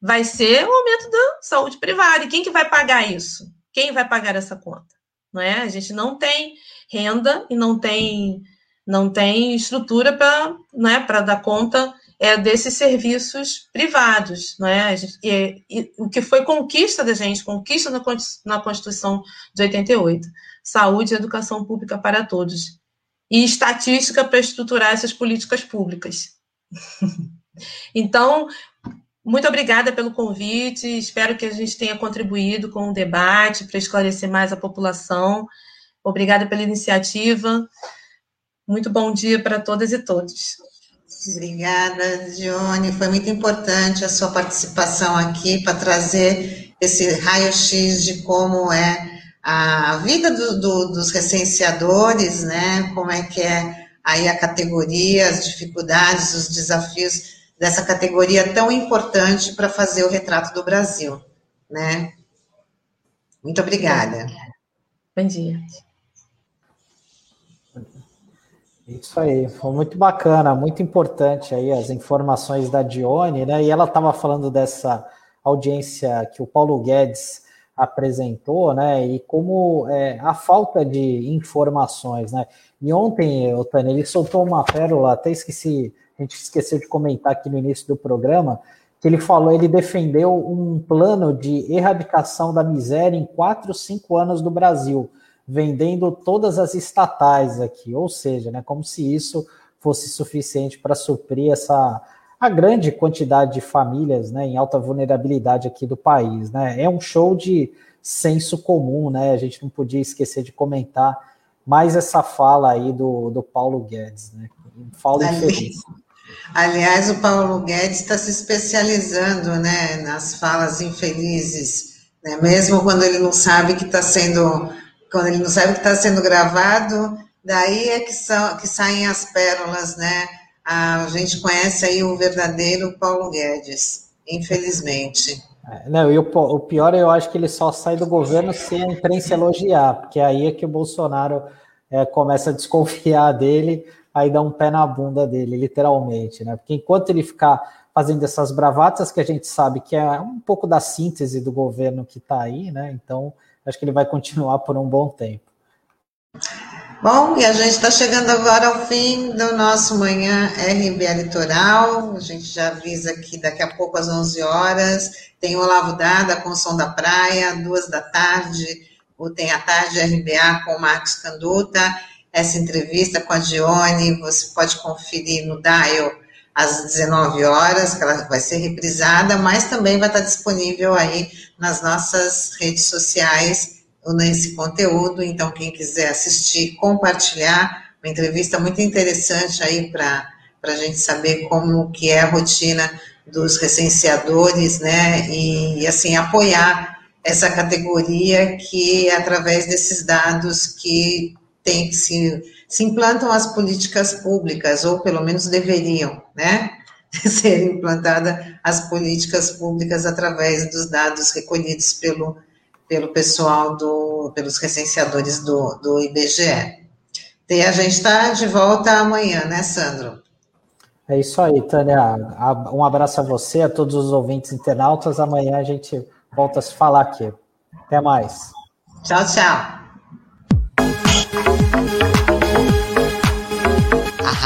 vai ser o aumento da saúde privada. E quem que vai pagar isso? Quem vai pagar essa conta? Não é? A gente não tem renda e não tem, não tem estrutura para né, dar conta é, desses serviços privados. Né? E, e, o que foi conquista da gente, conquista na, na Constituição de 88, saúde e educação pública para todos. E estatística para estruturar essas políticas públicas. então, muito obrigada pelo convite, espero que a gente tenha contribuído com o debate para esclarecer mais a população. Obrigada pela iniciativa. Muito bom dia para todas e todos. Obrigada, Dione. Foi muito importante a sua participação aqui para trazer esse raio-x de como é a vida do, do, dos recenseadores, né? Como é que é aí a categoria, as dificuldades, os desafios dessa categoria tão importante para fazer o retrato do Brasil, né? Muito obrigada. Bom dia. Isso aí, foi muito bacana, muito importante aí as informações da Dione, né? E ela estava falando dessa audiência que o Paulo Guedes apresentou, né? E como é, a falta de informações, né? E ontem, Otânia, ele soltou uma pérola, até esqueci, a gente esqueceu de comentar aqui no início do programa, que ele falou, ele defendeu um plano de erradicação da miséria em quatro, cinco anos do Brasil vendendo todas as estatais aqui, ou seja, né, como se isso fosse suficiente para suprir essa a grande quantidade de famílias né, em alta vulnerabilidade aqui do país. Né? É um show de senso comum, né? A gente não podia esquecer de comentar mais essa fala aí do, do Paulo Guedes, né? Fala infeliz. Aliás, o Paulo Guedes está se especializando né, nas falas infelizes, né? mesmo quando ele não sabe que está sendo quando ele não sabe que está sendo gravado, daí é que, são, que saem as pérolas, né? A gente conhece aí o verdadeiro Paulo Guedes, infelizmente. É, não, e o, o, pior eu acho que ele só sai do governo se a imprensa elogiar, porque aí é que o Bolsonaro é, começa a desconfiar dele, aí dá um pé na bunda dele, literalmente, né? Porque enquanto ele ficar fazendo essas bravatas que a gente sabe que é um pouco da síntese do governo que está aí, né? Então acho que ele vai continuar por um bom tempo. Bom, e a gente está chegando agora ao fim do nosso Manhã RBA Litoral. A gente já avisa que daqui a pouco, às 11 horas, tem o Olavo Dada com o Som da Praia, duas da tarde, ou tem a tarde RBA com o Marcos Canduta. Essa entrevista com a Dione, você pode conferir no Dial às 19 horas, que ela vai ser reprisada, mas também vai estar disponível aí nas nossas redes sociais nesse conteúdo. Então, quem quiser assistir, compartilhar, uma entrevista muito interessante aí para a gente saber como que é a rotina dos recenseadores, né, e, assim, apoiar essa categoria que, através desses dados que tem que se, se implantam as políticas públicas, ou pelo menos deveriam, né, ser implantadas as políticas públicas através dos dados recolhidos pelo pelo pessoal do, pelos recenseadores do, do IBGE. E a gente está de volta amanhã, né, Sandro? É isso aí, Tânia. Um abraço a você, a todos os ouvintes internautas. Amanhã a gente volta a se falar aqui. Até mais. Tchau, tchau.